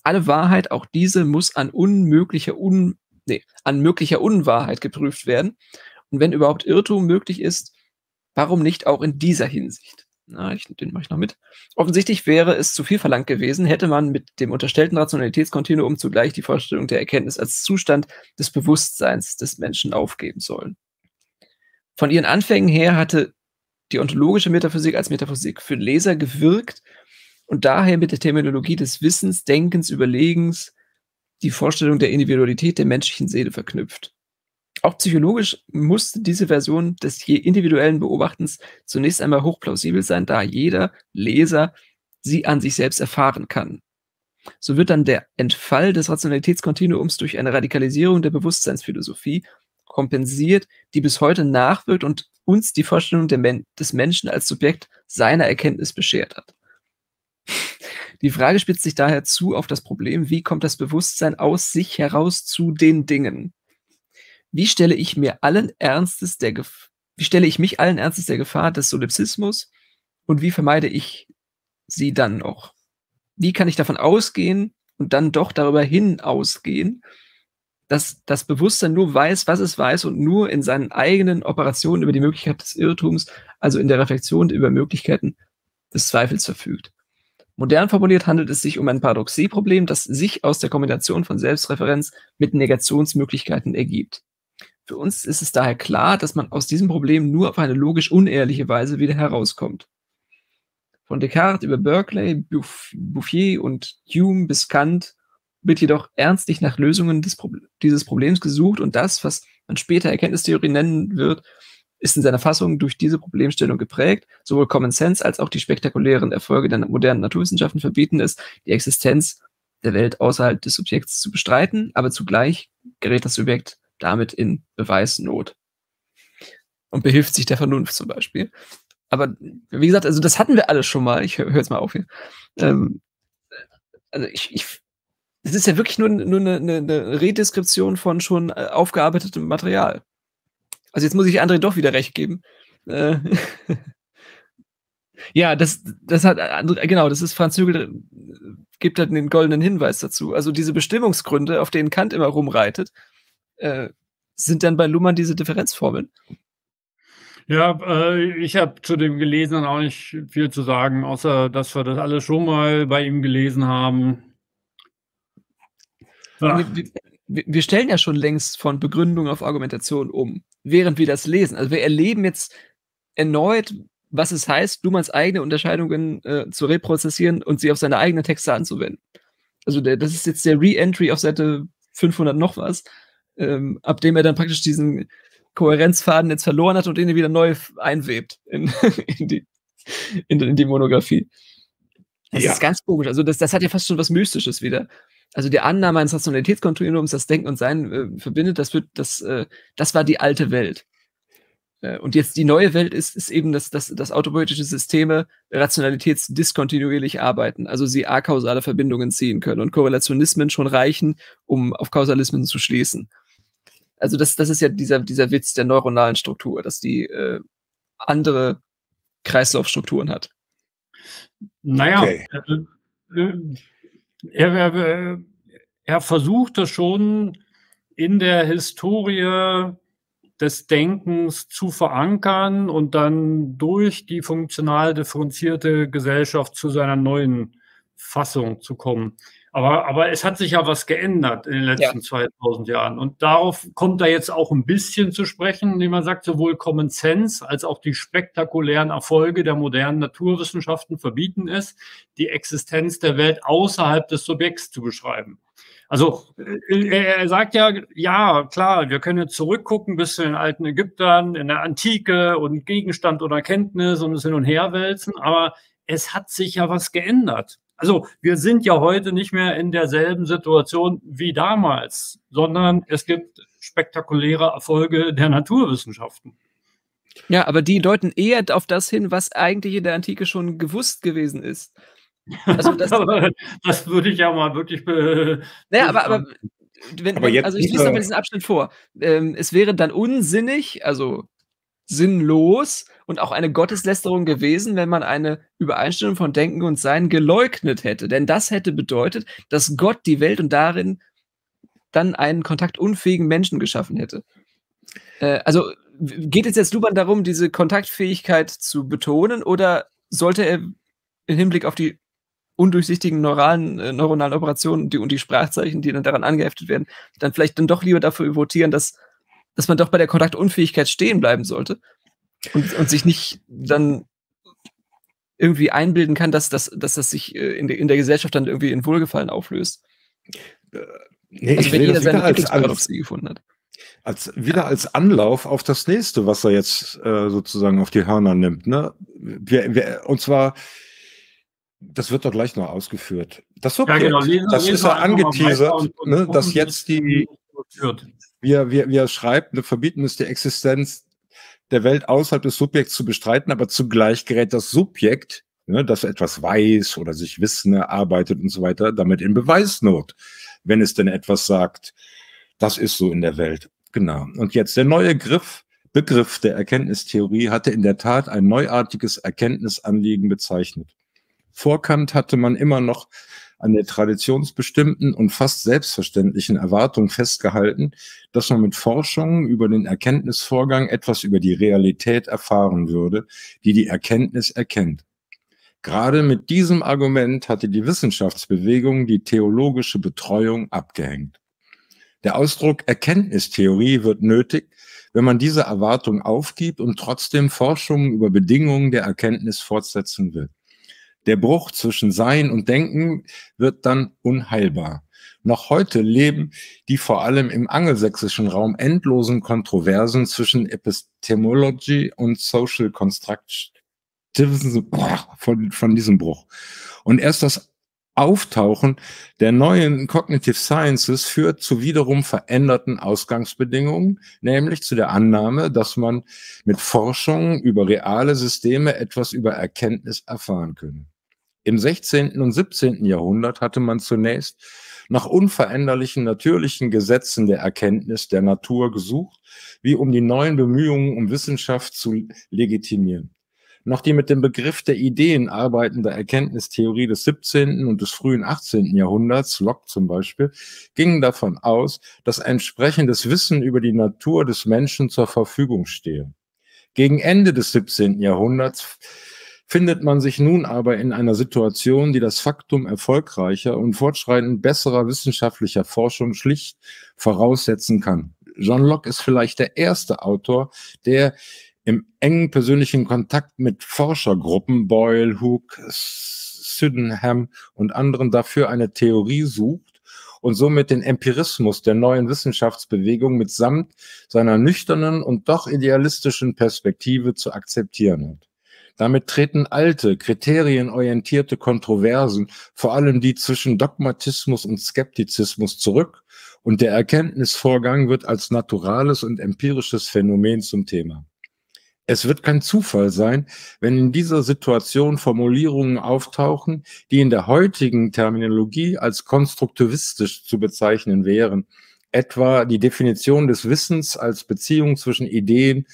Alle Wahrheit, auch diese, muss an unmöglicher, un, nee, an möglicher Unwahrheit geprüft werden. Und wenn überhaupt Irrtum möglich ist, warum nicht auch in dieser Hinsicht? Na, ich, den mache ich noch mit. Offensichtlich wäre es zu viel verlangt gewesen, hätte man mit dem unterstellten Rationalitätskontinuum zugleich die Vorstellung der Erkenntnis als Zustand des Bewusstseins des Menschen aufgeben sollen. Von ihren Anfängen her hatte die ontologische Metaphysik als Metaphysik für Leser gewirkt und daher mit der Terminologie des Wissens, Denkens, Überlegens die Vorstellung der Individualität der menschlichen Seele verknüpft. Auch psychologisch musste diese Version des je individuellen Beobachtens zunächst einmal hochplausibel sein, da jeder Leser sie an sich selbst erfahren kann. So wird dann der Entfall des Rationalitätskontinuums durch eine Radikalisierung der Bewusstseinsphilosophie kompensiert, die bis heute nachwirkt und uns die Vorstellung Men des Menschen als Subjekt seiner Erkenntnis beschert hat. Die Frage spitzt sich daher zu auf das Problem, wie kommt das Bewusstsein aus sich heraus zu den Dingen? Wie stelle ich mir allen Ernstes der Gef wie stelle ich mich allen Ernstes der Gefahr des Solipsismus und wie vermeide ich sie dann noch? Wie kann ich davon ausgehen und dann doch darüber hinausgehen, dass das Bewusstsein nur weiß, was es weiß und nur in seinen eigenen Operationen über die Möglichkeit des Irrtums, also in der Reflexion über Möglichkeiten des Zweifels verfügt. Modern formuliert handelt es sich um ein Paradoxieproblem, das sich aus der Kombination von Selbstreferenz mit Negationsmöglichkeiten ergibt. Für uns ist es daher klar, dass man aus diesem Problem nur auf eine logisch unehrliche Weise wieder herauskommt. Von Descartes über Berkeley, Bouffier und Hume bis Kant wird jedoch ernstlich nach Lösungen Pro dieses Problems gesucht und das, was man später Erkenntnistheorie nennen wird, ist in seiner Fassung durch diese Problemstellung geprägt. Sowohl Common Sense als auch die spektakulären Erfolge der modernen Naturwissenschaften verbieten es, die Existenz der Welt außerhalb des Subjekts zu bestreiten, aber zugleich gerät das Subjekt damit in Beweisnot. Und behilft sich der Vernunft zum Beispiel. Aber wie gesagt, also das hatten wir alles schon mal. Ich höre jetzt mal auf hier. Ähm, also ich, ich, es ist ja wirklich nur, nur eine, eine Redeskription von schon äh, aufgearbeitetem Material. Also jetzt muss ich André doch wieder recht geben. Äh, ja, das, das hat, genau, das ist Franz Hügel, gibt halt den goldenen Hinweis dazu. Also diese Bestimmungsgründe, auf denen Kant immer rumreitet, äh, sind dann bei Luhmann diese Differenzformeln. Ja, äh, ich habe zu dem Gelesenen auch nicht viel zu sagen, außer dass wir das alle schon mal bei ihm gelesen haben. Ja. Wir, wir, stellen ja schon längst von Begründung auf Argumentation um, während wir das lesen. Also wir erleben jetzt erneut, was es heißt, Luhmanns eigene Unterscheidungen äh, zu reprozessieren und sie auf seine eigenen Texte anzuwenden. Also der, das ist jetzt der Re-Entry auf Seite 500 noch was ähm, ab dem er dann praktisch diesen Kohärenzfaden jetzt verloren hat und den wieder neu einwebt in, in, die, in, in die Monographie. Das ja. ist ganz komisch. Also, das, das hat ja fast schon was Mystisches wieder. Also, die Annahme eines Rationalitätskontinuums, das Denken und Sein äh, verbindet, das wird, das, äh, das war die alte Welt. Äh, und jetzt die neue Welt ist, ist eben, dass, dass, dass autopoetische Systeme rationalitätsdiskontinuierlich arbeiten, also sie akausale Verbindungen ziehen können und Korrelationismen schon reichen, um auf Kausalismen zu schließen. Also das, das ist ja dieser, dieser Witz der neuronalen Struktur, dass die äh, andere Kreislaufstrukturen hat. Naja, okay. äh, äh er, er, er versucht das schon in der Historie des Denkens zu verankern und dann durch die funktional differenzierte Gesellschaft zu seiner neuen Fassung zu kommen. Aber, aber es hat sich ja was geändert in den letzten ja. 2000 Jahren. Und darauf kommt da jetzt auch ein bisschen zu sprechen, indem man sagt, sowohl Common Sense als auch die spektakulären Erfolge der modernen Naturwissenschaften verbieten es, die Existenz der Welt außerhalb des Subjekts zu beschreiben. Also äh, er sagt ja, ja, klar, wir können zurückgucken bis zu den alten Ägyptern, in der Antike und Gegenstand oder Kenntnis und es hin und her wälzen, aber es hat sich ja was geändert. Also wir sind ja heute nicht mehr in derselben Situation wie damals, sondern es gibt spektakuläre Erfolge der Naturwissenschaften. Ja, aber die deuten eher auf das hin, was eigentlich in der Antike schon gewusst gewesen ist. Also das, das würde ich ja mal wirklich. Be naja, aber, aber, wenn, aber also ich lese mal diesen Abschnitt vor. Ähm, es wäre dann unsinnig, also sinnlos und auch eine Gotteslästerung gewesen, wenn man eine Übereinstimmung von Denken und Sein geleugnet hätte. Denn das hätte bedeutet, dass Gott die Welt und darin dann einen kontaktunfähigen Menschen geschaffen hätte. Äh, also geht es jetzt Luban darum, diese Kontaktfähigkeit zu betonen oder sollte er im Hinblick auf die undurchsichtigen neuralen, äh, neuronalen Operationen die, und die Sprachzeichen, die dann daran angeheftet werden, dann vielleicht dann doch lieber dafür votieren, dass dass man doch bei der Kontaktunfähigkeit stehen bleiben sollte und, und sich nicht dann irgendwie einbilden kann, dass, dass, dass das sich äh, in, der, in der Gesellschaft dann irgendwie in Wohlgefallen auflöst. Äh, nee, also wenn jeder seine Entwicklungsparadoxie gefunden hat. Als, wieder als Anlauf auf das nächste, was er jetzt äh, sozusagen auf die Hörner nimmt. Ne? Wir, wir, und zwar, das wird doch gleich noch ausgeführt. Das, okay. ja, genau. das ist ja angeteasert, ne, dass jetzt die, wie er, wie, wie er schreibt, ne, verbieten ist die Existenz der Welt außerhalb des Subjekts zu bestreiten, aber zugleich gerät das Subjekt, ne, das etwas weiß oder sich Wissen erarbeitet und so weiter, damit in Beweisnot, wenn es denn etwas sagt. Das ist so in der Welt. Genau. Und jetzt der neue Griff, Begriff der Erkenntnistheorie hatte in der Tat ein neuartiges Erkenntnisanliegen bezeichnet. Vor Kant hatte man immer noch an der traditionsbestimmten und fast selbstverständlichen Erwartung festgehalten, dass man mit Forschungen über den Erkenntnisvorgang etwas über die Realität erfahren würde, die die Erkenntnis erkennt. Gerade mit diesem Argument hatte die Wissenschaftsbewegung die theologische Betreuung abgehängt. Der Ausdruck Erkenntnistheorie wird nötig, wenn man diese Erwartung aufgibt und trotzdem Forschungen über Bedingungen der Erkenntnis fortsetzen will. Der Bruch zwischen Sein und Denken wird dann unheilbar. Noch heute leben die vor allem im angelsächsischen Raum endlosen Kontroversen zwischen Epistemology und Social Construction von, von diesem Bruch. Und erst das Auftauchen der neuen Cognitive Sciences führt zu wiederum veränderten Ausgangsbedingungen, nämlich zu der Annahme, dass man mit Forschung über reale Systeme etwas über Erkenntnis erfahren könne. Im 16. und 17. Jahrhundert hatte man zunächst nach unveränderlichen natürlichen Gesetzen der Erkenntnis der Natur gesucht, wie um die neuen Bemühungen um Wissenschaft zu legitimieren. Noch die mit dem Begriff der Ideen arbeitende Erkenntnistheorie des 17. und des frühen 18. Jahrhunderts, Locke zum Beispiel, gingen davon aus, dass entsprechendes Wissen über die Natur des Menschen zur Verfügung stehe. Gegen Ende des 17. Jahrhunderts findet man sich nun aber in einer Situation, die das Faktum erfolgreicher und fortschreitend besserer wissenschaftlicher Forschung schlicht voraussetzen kann. John Locke ist vielleicht der erste Autor, der im engen persönlichen Kontakt mit Forschergruppen, Boyle, Hooke, Sydenham und anderen dafür eine Theorie sucht und somit den Empirismus der neuen Wissenschaftsbewegung mitsamt seiner nüchternen und doch idealistischen Perspektive zu akzeptieren hat. Damit treten alte, kriterienorientierte Kontroversen, vor allem die zwischen Dogmatismus und Skeptizismus zurück und der Erkenntnisvorgang wird als naturales und empirisches Phänomen zum Thema. Es wird kein Zufall sein, wenn in dieser Situation Formulierungen auftauchen, die in der heutigen Terminologie als konstruktivistisch zu bezeichnen wären, etwa die Definition des Wissens als Beziehung zwischen Ideen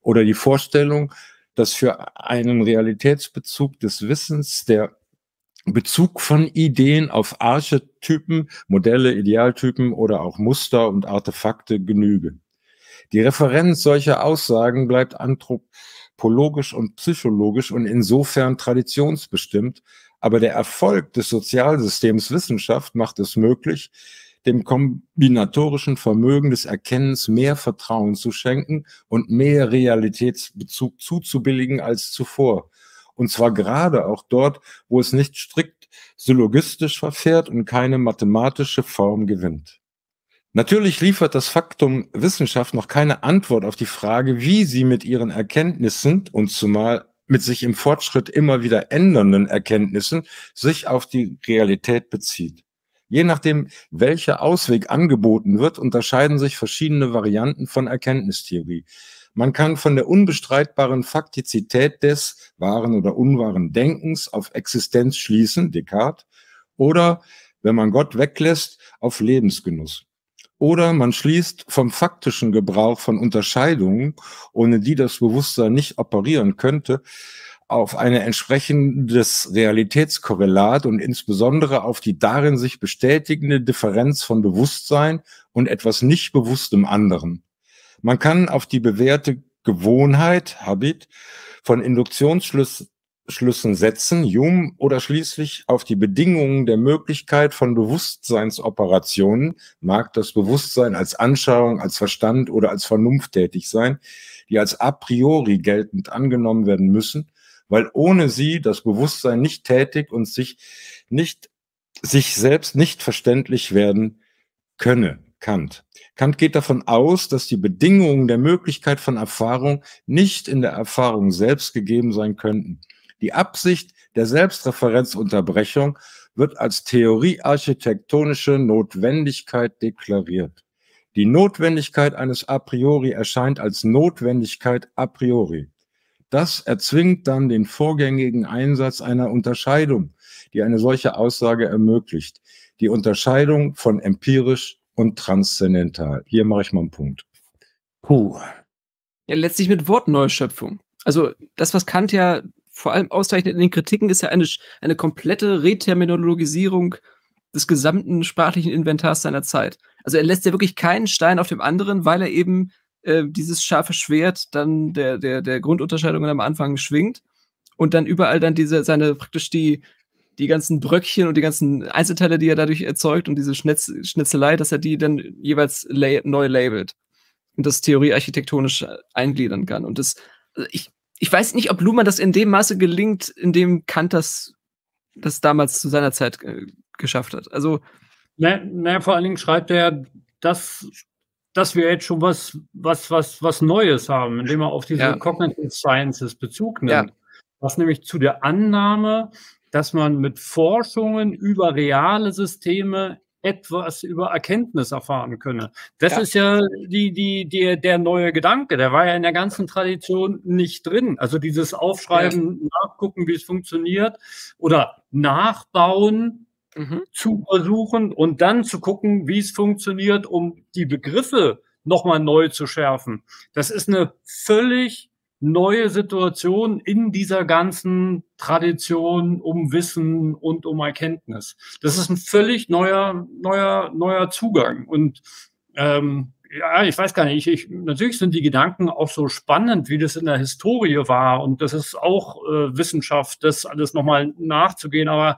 oder die Vorstellung, dass für einen Realitätsbezug des Wissens der Bezug von Ideen auf Archetypen, Modelle, Idealtypen oder auch Muster und Artefakte genüge. Die Referenz solcher Aussagen bleibt anthropologisch und psychologisch und insofern traditionsbestimmt, Aber der Erfolg des Sozialsystems Wissenschaft macht es möglich, dem kombinatorischen Vermögen des Erkennens mehr Vertrauen zu schenken und mehr Realitätsbezug zuzubilligen als zuvor. Und zwar gerade auch dort, wo es nicht strikt syllogistisch verfährt und keine mathematische Form gewinnt. Natürlich liefert das Faktum Wissenschaft noch keine Antwort auf die Frage, wie sie mit ihren Erkenntnissen und zumal mit sich im Fortschritt immer wieder ändernden Erkenntnissen sich auf die Realität bezieht. Je nachdem, welcher Ausweg angeboten wird, unterscheiden sich verschiedene Varianten von Erkenntnistheorie. Man kann von der unbestreitbaren Faktizität des wahren oder unwahren Denkens auf Existenz schließen, Descartes, oder, wenn man Gott weglässt, auf Lebensgenuss. Oder man schließt vom faktischen Gebrauch von Unterscheidungen, ohne die das Bewusstsein nicht operieren könnte, auf eine entsprechendes Realitätskorrelat und insbesondere auf die darin sich bestätigende Differenz von Bewusstsein und etwas nicht bewusstem anderen. Man kann auf die bewährte Gewohnheit, Habit, von Induktionsschlüssen Schlüssen setzen, Hume, oder schließlich auf die Bedingungen der Möglichkeit von Bewusstseinsoperationen, mag das Bewusstsein als Anschauung, als Verstand oder als Vernunft tätig sein, die als a priori geltend angenommen werden müssen, weil ohne sie das Bewusstsein nicht tätig und sich nicht, sich selbst nicht verständlich werden könne. Kant. Kant geht davon aus, dass die Bedingungen der Möglichkeit von Erfahrung nicht in der Erfahrung selbst gegeben sein könnten. Die Absicht der Selbstreferenzunterbrechung wird als theoriearchitektonische Notwendigkeit deklariert. Die Notwendigkeit eines a priori erscheint als Notwendigkeit a priori. Das erzwingt dann den vorgängigen Einsatz einer Unterscheidung, die eine solche Aussage ermöglicht. Die Unterscheidung von empirisch und transzendental. Hier mache ich mal einen Punkt. Puh. Ja, letztlich mit Wortneuschöpfung. Also das, was Kant ja vor allem auszeichnet in den Kritiken, ist ja eine, eine komplette Reterminologisierung des gesamten sprachlichen Inventars seiner Zeit. Also er lässt ja wirklich keinen Stein auf dem anderen, weil er eben äh, dieses scharfe Schwert dann der, der, der Grundunterscheidungen am Anfang schwingt und dann überall dann diese, seine praktisch die, die ganzen Bröckchen und die ganzen Einzelteile, die er dadurch erzeugt und diese Schnitz, Schnitzelei, dass er die dann jeweils la neu labelt und das Theorie architektonisch eingliedern kann. Und das, ich, ich weiß nicht, ob Luhmann das in dem Maße gelingt, in dem Kant das, das damals zu seiner Zeit äh, geschafft hat. Also. Naja, na, vor allen Dingen schreibt er, dass dass wir jetzt schon was, was, was, was Neues haben, indem er auf diese ja. Cognitive Sciences Bezug nimmt. Ja. Was nämlich zu der Annahme, dass man mit Forschungen über reale Systeme etwas über Erkenntnis erfahren könne. Das ja. ist ja die, die, die, der neue Gedanke. Der war ja in der ganzen Tradition nicht drin. Also dieses Aufschreiben, ja. nachgucken, wie es funktioniert oder nachbauen, mhm. zu versuchen und dann zu gucken, wie es funktioniert, um die Begriffe nochmal neu zu schärfen. Das ist eine völlig neue Situation in dieser ganzen Tradition um Wissen und um Erkenntnis. Das ist ein völlig neuer, neuer, neuer Zugang. Und ähm, ja, ich weiß gar nicht, ich, natürlich sind die Gedanken auch so spannend, wie das in der Historie war. Und das ist auch äh, Wissenschaft, das alles nochmal nachzugehen. Aber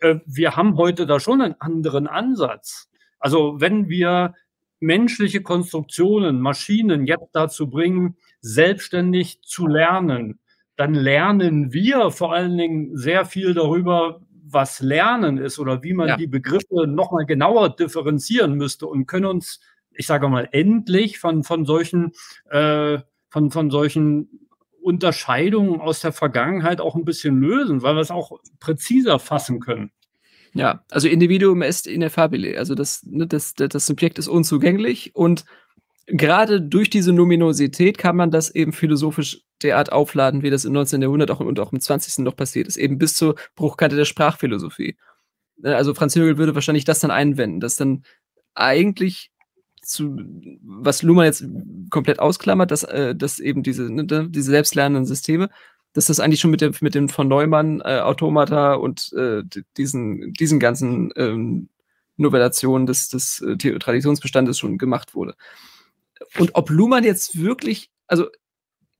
äh, wir haben heute da schon einen anderen Ansatz. Also wenn wir menschliche Konstruktionen, Maschinen jetzt dazu bringen, selbstständig zu lernen, dann lernen wir vor allen Dingen sehr viel darüber, was Lernen ist oder wie man ja. die Begriffe nochmal genauer differenzieren müsste und können uns, ich sage mal, endlich von, von solchen, äh, von, von solchen Unterscheidungen aus der Vergangenheit auch ein bisschen lösen, weil wir es auch präziser fassen können. Ja, also Individuum est ineffabile. Also das, ne, das, das, Subjekt ist unzugänglich und gerade durch diese Numinosität kann man das eben philosophisch derart aufladen, wie das im 19. Jahrhundert auch, und auch im 20. noch passiert ist, eben bis zur Bruchkante der Sprachphilosophie. Ne, also Franz Högel würde wahrscheinlich das dann einwenden, dass dann eigentlich zu, was Luhmann jetzt komplett ausklammert, dass, äh, dass eben diese, ne, diese selbstlernenden Systeme, dass das eigentlich schon mit dem, mit dem von Neumann äh, Automata und äh, diesen, diesen ganzen ähm, Novellationen des, des äh, Traditionsbestandes schon gemacht wurde. Und ob Luhmann jetzt wirklich, also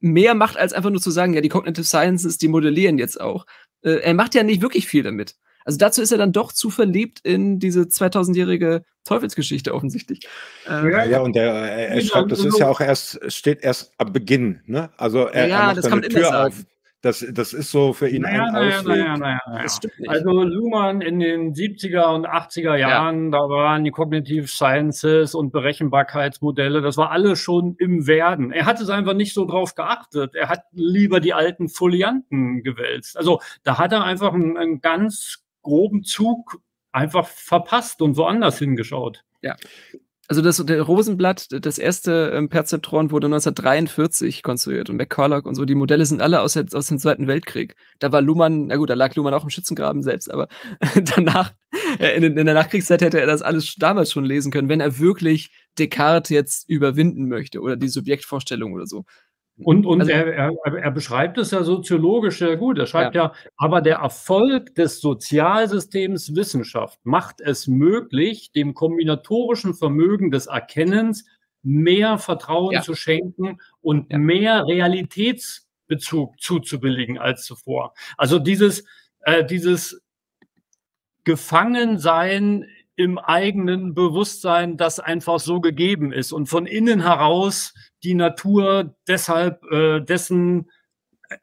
mehr macht, als einfach nur zu sagen, ja, die Cognitive Sciences, die modellieren jetzt auch. äh, er macht ja nicht wirklich viel damit. Also dazu ist er dann doch zu verliebt in diese 2000-jährige Teufelsgeschichte offensichtlich. Äh, ja, ja, und der, er, er schreibt, das ist ja auch erst, steht erst am Beginn, ne? Also er, ja, er macht das eine Tür auf. Das, das ist so für ihn Naja, ein naja, Ausweg. naja, naja, naja. Also Luhmann in den 70er und 80er Jahren, da waren die Cognitive Sciences und Berechenbarkeitsmodelle, das war alles schon im Werden. Er hat es einfach nicht so drauf geachtet. Er hat lieber die alten Folianten gewälzt. Also da hat er einfach einen, einen ganz groben Zug einfach verpasst und woanders hingeschaut. Also das der Rosenblatt, das erste ähm, Perzeptron wurde 1943 konstruiert und McCulloch und so, die Modelle sind alle aus, aus dem Zweiten Weltkrieg. Da war Luhmann, na gut, da lag Luhmann auch im Schützengraben selbst, aber danach, äh, in, in der Nachkriegszeit hätte er das alles damals schon lesen können, wenn er wirklich Descartes jetzt überwinden möchte oder die Subjektvorstellung oder so. Und, und Also- er, er, er beschreibt es ja soziologisch sehr gut. Er schreibt ja. aber der Erfolg des Sozialsystems Wissenschaft macht es möglich, dem kombinatorischen Vermögen des Erkennens mehr Vertrauen Ja. zu schenken und Ja. mehr Realitätsbezug zuzubilligen als zuvor. Also dieses, äh, dieses Gefangensein im eigenen Bewusstsein, das einfach so gegeben ist und von innen heraus die Natur deshalb äh, dessen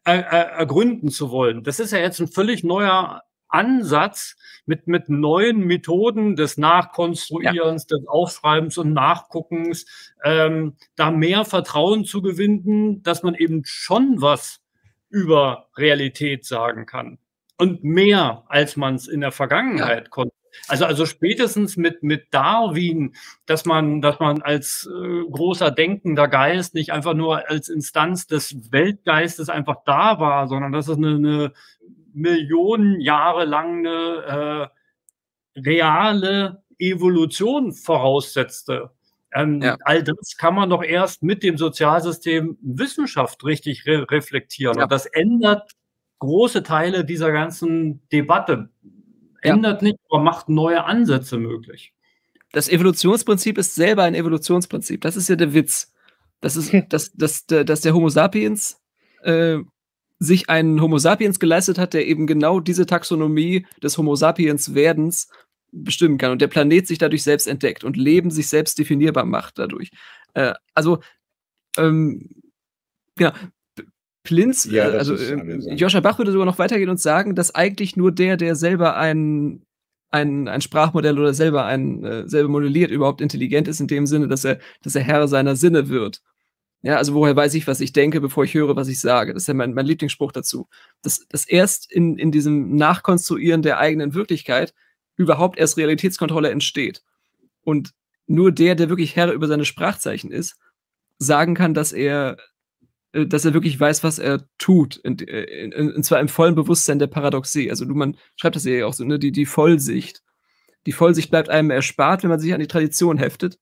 äh, äh, ergründen zu wollen. Das ist ja jetzt ein völlig neuer Ansatz mit, mit neuen Methoden des Nachkonstruierens, des Aufschreibens und Nachguckens, ähm, da mehr Vertrauen zu gewinnen, dass man eben schon was über Realität sagen kann. Und mehr, als man es in der Vergangenheit konnte. Also, also spätestens mit, mit Darwin, dass man, dass man als äh, großer denkender Geist nicht einfach nur als Instanz des Weltgeistes einfach da war, sondern dass es eine, eine Millionen Jahre lange äh, reale Evolution voraussetzte. Ähm, Ja. All das kann man doch erst mit dem Sozialsystem Wissenschaft richtig re reflektieren. Ja. Und das ändert große Teile dieser ganzen Debatte. Ja. Ändert nicht, aber macht neue Ansätze möglich. das Evolutionsprinzip ist selber ein Evolutionsprinzip. Das ist ja der Witz. Das ist, dass, dass, der- dass der Homo sapiens äh, sich einen Homo sapiens geleistet hat, der eben genau diese Taxonomie des Homo sapiens Werdens bestimmen kann und der Planet sich dadurch selbst entdeckt und Leben sich selbst definierbar macht dadurch. Äh, also, ähm, genau. Plinz, Ja, äh, also äh. Joscha Bach würde sogar noch weitergehen und sagen, dass eigentlich nur der, der selber ein ein, ein Sprachmodell oder selber ein äh, selber modelliert, überhaupt intelligent ist in dem Sinne, dass er, dass er Herr seiner Sinne wird. Ja, also woher weiß ich, was ich denke, bevor ich höre, was ich sage. Das ist ja mein, mein Lieblingsspruch dazu. Dass, dass erst in, in diesem Nachkonstruieren der eigenen Wirklichkeit überhaupt erst Realitätskontrolle entsteht. Und nur der, der wirklich Herr über seine Sprachzeichen ist, sagen kann, dass er, dass er wirklich weiß, was er tut. Und, äh, und zwar im vollen Bewusstsein der Paradoxie. Also du, man schreibt das ja auch so, ne, die, die Vollsicht. Die Vollsicht bleibt einem erspart, wenn man sich an die Tradition heftet,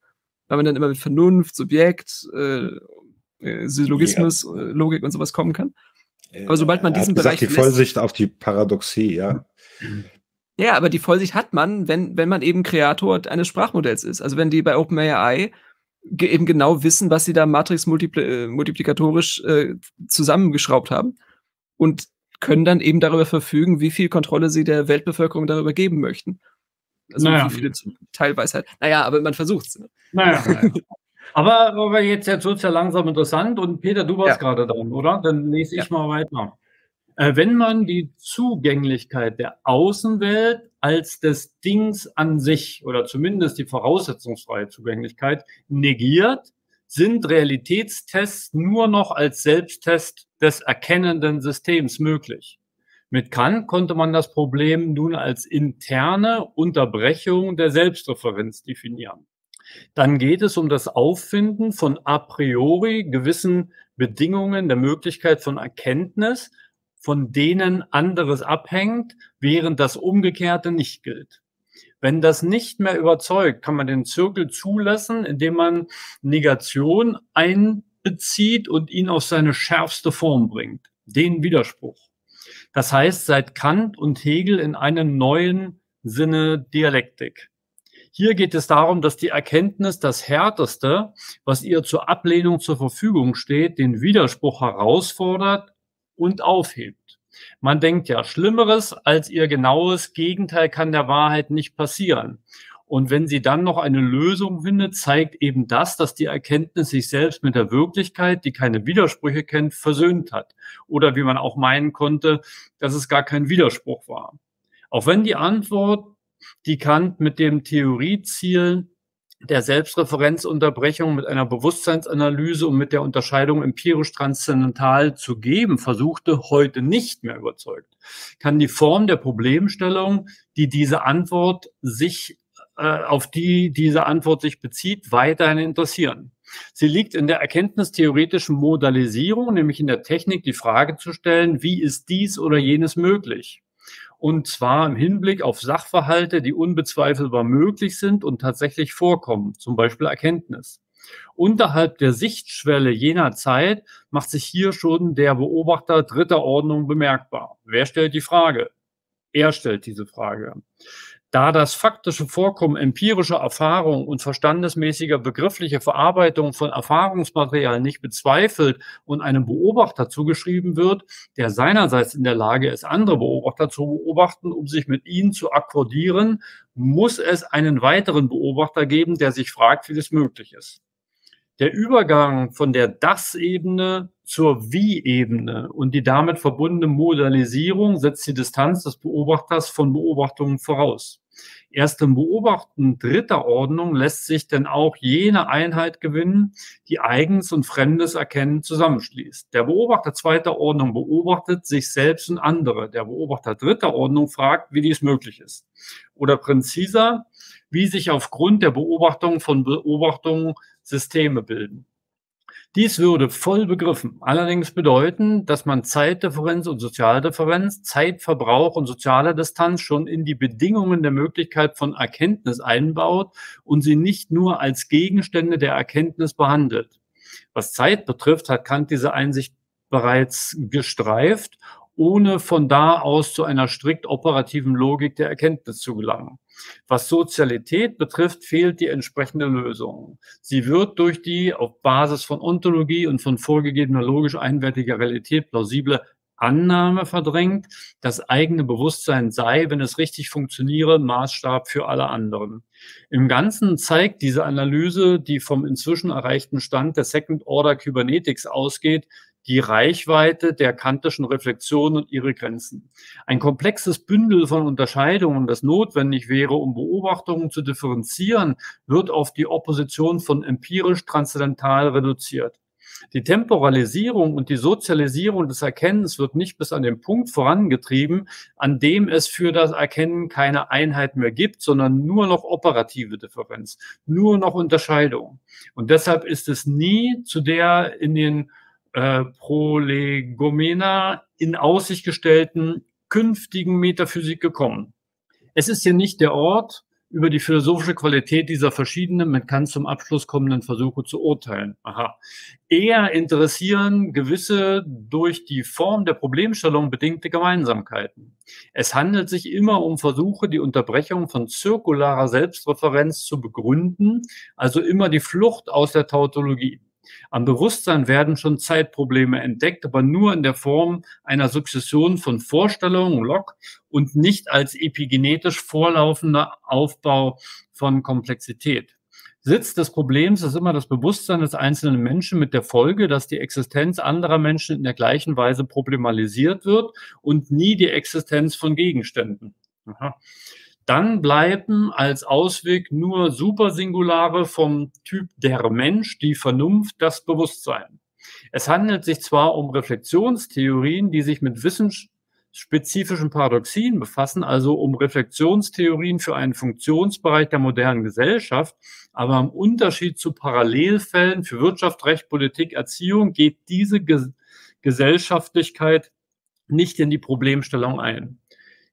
weil man dann immer mit Vernunft, Subjekt, äh, äh, Syllogismus, äh, Logik und sowas kommen kann. Aber sobald man diesen gesagt, Bereich die lässt- Vollsicht auf die Paradoxie, ja. Ja, aber die Vollsicht hat man, wenn, wenn man eben Kreator eines Sprachmodells ist. Also wenn die bei OpenAI eben genau wissen, was sie da matrix multipli äh, multiplikatorisch äh, zusammengeschraubt haben und können dann eben darüber verfügen, wie viel Kontrolle sie der Weltbevölkerung darüber geben möchten. Also Naja. wie viele Teilweisheit. Naja, aber man versucht's. ne? Naja. aber, aber jetzt, jetzt wird es ja langsam interessant und Peter, du warst Ja. gerade dran, oder? Dann lese ich Ja. mal weiter. Äh, wenn man die Zugänglichkeit der Außenwelt als des Dings an sich oder zumindest die voraussetzungsfreie Zugänglichkeit negiert, sind Realitätstests nur noch als Selbsttest des erkennenden Systems möglich. Mit Kant konnte man das Problem nun als interne Unterbrechung der Selbstreferenz definieren. Dann geht es um das Auffinden von a priori gewissen Bedingungen der Möglichkeit von Erkenntnis, von denen anderes abhängt, während das Umgekehrte nicht gilt. Wenn das nicht mehr überzeugt, kann man den Zirkel zulassen, indem man Negation einbezieht und ihn auf seine schärfste Form bringt, den Widerspruch. Das heißt, seit Kant und Hegel in einem neuen Sinne Dialektik. Hier geht es darum, dass die Erkenntnis das Härteste, was ihr zur Ablehnung zur Verfügung steht, den Widerspruch herausfordert und aufhebt. Man denkt ja, Schlimmeres als ihr genaues Gegenteil kann der Wahrheit nicht passieren. Und wenn sie dann noch eine Lösung findet, zeigt eben das, dass die Erkenntnis sich selbst mit der Wirklichkeit, die keine Widersprüche kennt, versöhnt hat. Oder wie man auch meinen konnte, dass es gar kein Widerspruch war. Auch wenn die Antwort, die Kant mit dem Theorieziel der Selbstreferenzunterbrechung mit einer Bewusstseinsanalyse und mit der Unterscheidung empirisch-transzendental zu geben versuchte, heute nicht mehr überzeugt. Kann die Form der Problemstellung, die diese Antwort sich, äh, auf die diese Antwort sich bezieht, weiterhin interessieren. Sie liegt in der erkenntnistheoretischen Modalisierung, nämlich in der Technik, die Frage zu stellen, wie ist dies oder jenes möglich? Und zwar im Hinblick auf Sachverhalte, die unbezweifelbar möglich sind und tatsächlich vorkommen, zum Beispiel Erkenntnis. Unterhalb der Sichtschwelle jener Zeit macht sich hier schon der Beobachter dritter Ordnung bemerkbar. Wer stellt die Frage? Er stellt diese Frage. Da das faktische Vorkommen empirischer Erfahrung und verstandesmäßiger begriffliche Verarbeitung von Erfahrungsmaterial nicht bezweifelt und einem Beobachter zugeschrieben wird, der seinerseits in der Lage ist, andere Beobachter zu beobachten, um sich mit ihnen zu akkordieren, muss es einen weiteren Beobachter geben, der sich fragt, wie das möglich ist. Der Übergang von der Das-Ebene zur Wie-Ebene und die damit verbundene Modalisierung setzt die Distanz des Beobachters von Beobachtungen voraus. Erst im Beobachten dritter Ordnung lässt sich denn auch jene Einheit gewinnen, die Eigens und Fremdes erkennen zusammenschließt. Der Beobachter zweiter Ordnung beobachtet sich selbst und andere. Der Beobachter dritter Ordnung fragt, wie dies möglich ist. Oder präziser, wie sich aufgrund der Beobachtung von Beobachtungen Systeme bilden. Dies würde voll begriffen allerdings bedeuten, dass man Zeitdifferenz und Sozialdifferenz, Zeitverbrauch und soziale Distanz schon in die Bedingungen der Möglichkeit von Erkenntnis einbaut und sie nicht nur als Gegenstände der Erkenntnis behandelt. Was Zeit betrifft, hat Kant diese Einsicht bereits gestreift ohne von da aus zu einer strikt operativen Logik der Erkenntnis zu gelangen. Was Sozialität betrifft, fehlt die entsprechende Lösung. Sie wird durch die auf Basis von Ontologie und von vorgegebener logisch einwertiger Realität plausible Annahme verdrängt, das eigene Bewusstsein sei, wenn es richtig funktioniere, Maßstab für alle anderen. Im Ganzen zeigt diese Analyse, die vom inzwischen erreichten Stand der Second Order Kybernetics ausgeht, die Reichweite der kantischen Reflexion und ihre Grenzen. Ein komplexes Bündel von Unterscheidungen, das notwendig wäre, um Beobachtungen zu differenzieren, wird auf die Opposition von empirisch transzendental reduziert. Die Temporalisierung und die Sozialisierung des Erkennens wird nicht bis an den Punkt vorangetrieben, an dem es für das Erkennen keine Einheit mehr gibt, sondern nur noch operative Differenz, nur noch Unterscheidung. Und deshalb ist es nie zu der in den äh, Prolegomena in Aussicht gestellten künftigen Metaphysik gekommen. Es ist hier nicht der Ort, über die philosophische Qualität dieser verschiedenen mit Kant zum Abschluss kommenden Versuche zu urteilen. Aha. Eher interessieren gewisse durch die Form der Problemstellung bedingte Gemeinsamkeiten. Es handelt sich immer um Versuche, die Unterbrechung von zirkularer Selbstreferenz zu begründen, also immer die Flucht aus der Tautologie. Am Bewusstsein werden schon Zeitprobleme entdeckt, aber nur in der Form einer Sukzession von Vorstellungen, Log, und nicht als epigenetisch vorlaufender Aufbau von Komplexität. Sitz des Problems ist immer das Bewusstsein des einzelnen Menschen mit der Folge, dass die Existenz anderer Menschen in der gleichen Weise problematisiert wird und nie die Existenz von Gegenständen. Aha dann bleiben als Ausweg nur Supersingulare vom Typ der Mensch, die Vernunft, das Bewusstsein. Es handelt sich zwar um Reflexionstheorien, die sich mit wissensspezifischen Paradoxien befassen, also um Reflexionstheorien für einen Funktionsbereich der modernen Gesellschaft, aber im Unterschied zu Parallelfällen für Wirtschaft, Recht, Politik, Erziehung geht diese Gesellschaftlichkeit nicht in die Problemstellung ein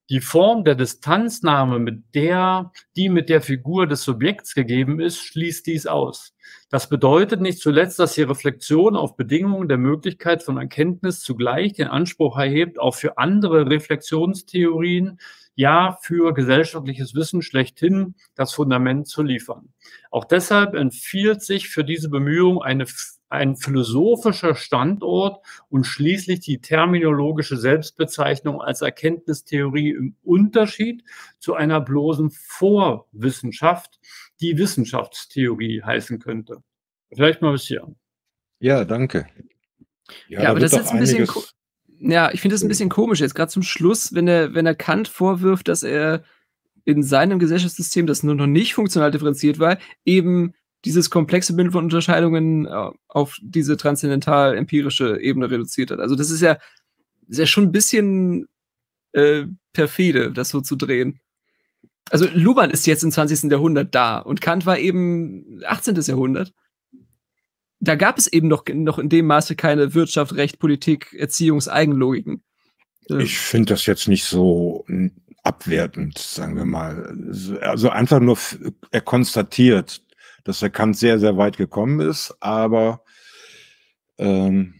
die Form der Distanznahme, mit der, die mit der Figur des Subjekts gegeben ist, schließt dies aus. Das bedeutet nicht zuletzt, dass die Reflexion auf Bedingungen der Möglichkeit von Erkenntnis zugleich den Anspruch erhebt, auch für andere Reflexionstheorien ja für gesellschaftliches Wissen schlechthin das Fundament zu liefern. Auch deshalb empfiehlt sich für diese Bemühung eine ein philosophischer Standort und schließlich die terminologische Selbstbezeichnung als Erkenntnistheorie im Unterschied zu einer bloßen Vorwissenschaft, die Wissenschaftstheorie heißen könnte. Vielleicht mal bis hier. Ja, danke. Ja, ja aber das ist jetzt ein bisschen. Ja, ich finde das ein bisschen komisch jetzt, gerade zum Schluss, wenn er, wenn er Kant vorwirft, dass er in seinem Gesellschaftssystem, das nur noch nicht funktional differenziert war, eben dieses komplexe Bild von Unterscheidungen äh, auf diese transzendental empirische Ebene reduziert hat. Also das ist ja, ist ja schon ein bisschen äh, perfide, das so zu drehen. Also Luhmann ist jetzt im 20. Jahrhundert da und Kant war eben 18. Jahrhundert. Da gab es eben noch, noch in dem Maße keine Wirtschaft, Recht, Politik, Erziehungseigenlogiken. Äh. Ich finde das jetzt nicht so abwertend, sagen wir mal. Also einfach nur, er konstatiert, dass der Kant sehr, sehr weit gekommen ist, aber ähm,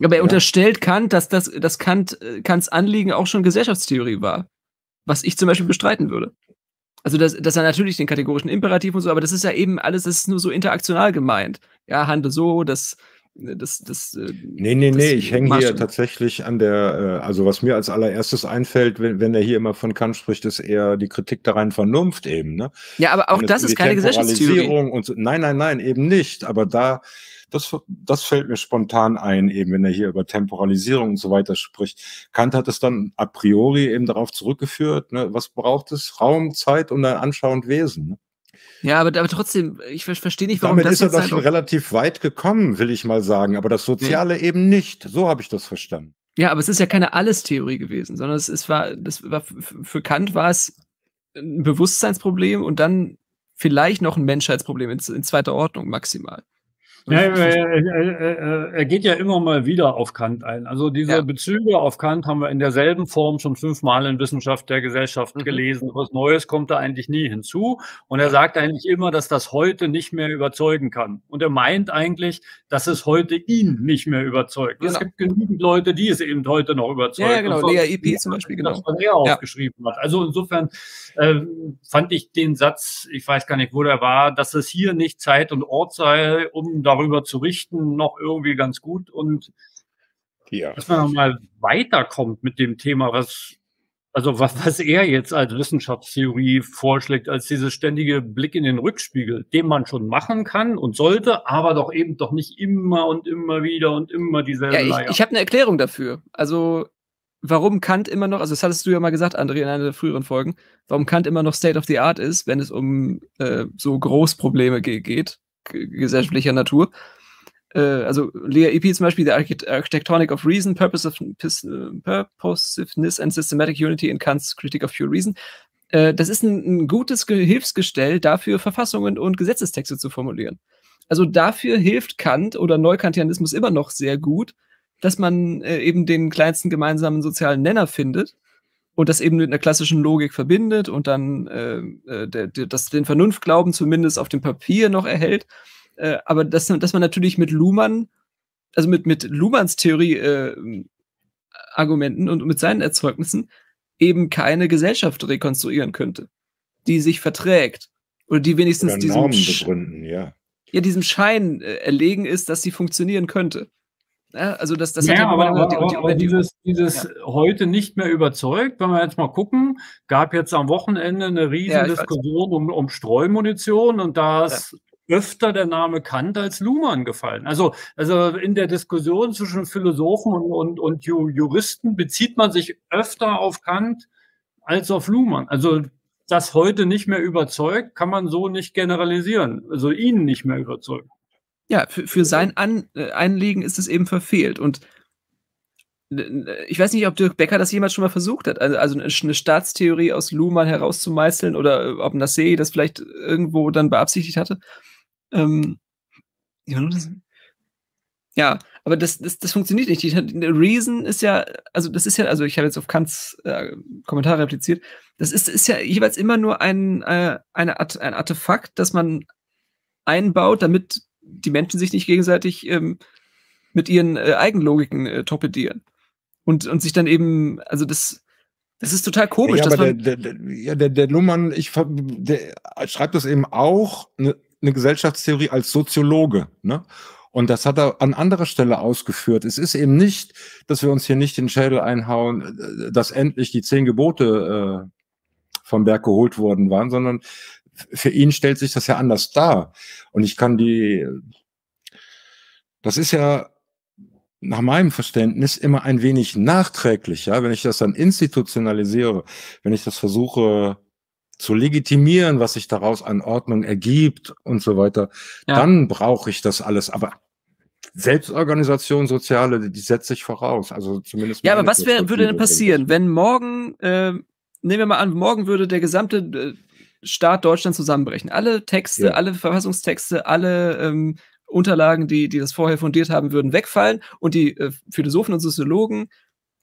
aber er ja. unterstellt Kant, dass, das, dass Kant, äh, Kants Anliegen auch schon Gesellschaftstheorie war. Was ich zum Beispiel bestreiten würde. Also, dass, dass er natürlich den kategorischen Imperativ und so, aber das ist ja eben alles, das ist nur so interaktional gemeint. Ja, handle so, das, das, das. Äh, nee, nee, das nee, ich hänge hier tatsächlich an der, äh, also was mir als allererstes einfällt, wenn, wenn er hier immer von Kant spricht, ist eher die Kritik der reinen Vernunft eben, ne? Ja, aber auch das ist keine Gesellschaftstheorie. Und so, nein, nein, nein, eben nicht. Aber da, das, das fällt mir spontan ein, eben wenn er hier über Temporalisierung und so weiter spricht. Kant hat es dann a priori eben darauf zurückgeführt, ne? was braucht es? Raum, Zeit und ein anschauend Wesen. Ne? Ja, aber, aber trotzdem, ich verstehe nicht, warum Damit das ist er doch schon relativ weit gekommen, will ich mal sagen. Aber das Soziale ja. eben nicht. So habe ich das verstanden. Ja, aber es ist ja keine Alles-Theorie gewesen, sondern es, es war, das war für Kant war es ein Bewusstseinsproblem und dann vielleicht noch ein Menschheitsproblem in, in zweiter Ordnung maximal. Ja, er, er, geht ja immer mal wieder auf Kant ein. Also diese ja. Bezüge auf Kant haben wir in derselben Form schon fünfmal in Wissenschaft der Gesellschaft mhm. gelesen. Was Neues kommt da eigentlich nie hinzu. Und er sagt eigentlich immer, dass das heute nicht mehr überzeugen kann. Und er meint eigentlich, dass es heute ihn nicht mehr überzeugt. Genau. Es gibt genügend Leute, die es eben heute noch überzeugen. Ja, genau. Lea EP zum Beispiel, genau. Das, was er aufgeschrieben hat. Also insofern äh, fand ich den Satz, ich weiß gar nicht, wo der war, dass es hier nicht Zeit und Ort sei, um da darüber zu richten, noch irgendwie ganz gut und ja. dass man mal weiterkommt mit dem Thema, was also was, was er jetzt als Wissenschaftstheorie vorschlägt, als dieses ständige Blick in den Rückspiegel, den man schon machen kann und sollte, aber doch eben doch nicht immer und immer wieder und immer dieselbe ja, ich, Ich habe eine Erklärung dafür. Also warum Kant immer noch, also das hattest du ja mal gesagt, André, in einer der früheren Folgen, warum Kant immer noch State of the Art ist, wenn es um äh, so Großprobleme geht gesellschaftlicher Natur. Äh, also Lea Epi zum Beispiel, The Architectonic of Reason, Purposiveness and Systematic Unity in Kant's Critic of Pure Reason. Äh, das ist ein, ein gutes Hilfsgestell dafür, Verfassungen und Gesetzestexte zu formulieren. Also dafür hilft Kant oder Neukantianismus immer noch sehr gut, dass man äh, eben den kleinsten gemeinsamen sozialen Nenner findet und das eben mit einer klassischen Logik verbindet und dann äh, äh, der, der, das den Vernunftglauben zumindest auf dem Papier noch erhält. Äh, aber dass, dass man natürlich mit Luhmann, also mit, mit Luhmanns Theorie äh, Argumenten und mit seinen Erzeugnissen eben keine Gesellschaft rekonstruieren könnte, die sich verträgt oder die wenigstens oder diesem, begründen, ja. Ja, diesem Schein äh, erlegen ist, dass sie funktionieren könnte. Ja, also das, das ja, hat ja aber, aber, die, die, aber dieses, dieses ja. heute nicht mehr überzeugt, wenn wir jetzt mal gucken, gab jetzt am Wochenende eine riesen Diskussion um, um Streumunition und da ist öfter der Name Kant als Luhmann gefallen. Also, also in der Diskussion zwischen Philosophen und, und, und Juristen bezieht man sich öfter auf Kant als auf Luhmann. Also das heute nicht mehr überzeugt, kann man so nicht generalisieren. Also ihn nicht mehr überzeugt. Ja, für, für sein An äh, Einlegen ist es eben verfehlt. Und ich weiß nicht, ob Dirk Becker das jemals schon mal versucht hat, also, also eine Staatstheorie aus Luhmann herauszumeißeln oder äh, ob Nassé das vielleicht irgendwo dann beabsichtigt hatte. Ähm, ja, aber das, das, das funktioniert nicht. Die, die Reason ist ja, also das ist ja, also ich habe jetzt auf Kants äh, Kommentar repliziert, das ist, ist ja jeweils immer nur ein, äh, eine Art, ein Artefakt, das man einbaut, damit die Menschen sich nicht gegenseitig ähm, mit ihren äh, Eigenlogiken äh, torpedieren. Und, und sich dann eben, also das, Das ist total komisch. Ja, aber der, der, ja, der, der Luhmann, ich der schreibt das eben auch, eine, eine Gesellschaftstheorie als Soziologe. Ne? Und das hat er an anderer Stelle ausgeführt. Es ist eben nicht, dass wir uns hier nicht den Schädel einhauen, äh, dass endlich die zehn Gebote äh, vom Berg geholt worden waren, sondern für ihn stellt sich das ja anders dar. Und ich kann die, das ist ja nach meinem Verständnis immer ein wenig nachträglich, ja, wenn ich das dann institutionalisiere, wenn ich das versuche zu legitimieren, was sich daraus an Ordnung ergibt und so weiter, ja. dann brauche ich das alles. Aber Selbstorganisation, soziale, die setze ich voraus. Also zumindest. Ja, aber was wär, würde denn passieren, wenn morgen, äh, nehmen wir mal an, morgen würde der gesamte äh, Staat Deutschland zusammenbrechen? Alle Texte, ja. alle Verfassungstexte, alle ähm, Unterlagen, die, die das vorher fundiert haben, würden wegfallen und die äh, Philosophen und Soziologen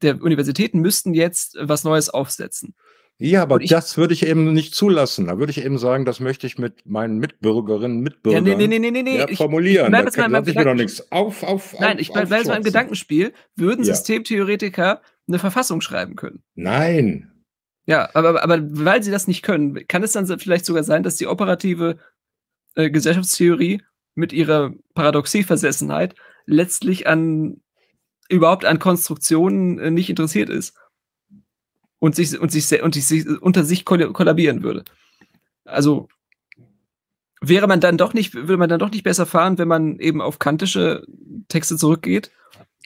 der Universitäten müssten jetzt was Neues aufsetzen. Ja, aber ich, das würde ich eben nicht zulassen. Da würde ich eben sagen, das möchte ich mit meinen Mitbürgerinnen, Mitbürgern ja, nee, nee, nee, nee. Ja, formulieren. Ich, ich da kann, ich mir doch nichts auf, auf, Nein, ich bleibe bei meinem Gedankenspiel. Würden ja. Systemtheoretiker eine Verfassung schreiben können? Nein. Ja, aber, aber weil sie das nicht können, kann es dann vielleicht sogar sein, dass die operative äh, Gesellschaftstheorie mit ihrer Paradoxieversessenheit letztlich an überhaupt an Konstruktionen äh, nicht interessiert ist und sich und sich und sich unter sich kollabieren würde. Also wäre man dann doch nicht würde man dann doch nicht besser fahren, wenn man eben auf kantische Texte zurückgeht?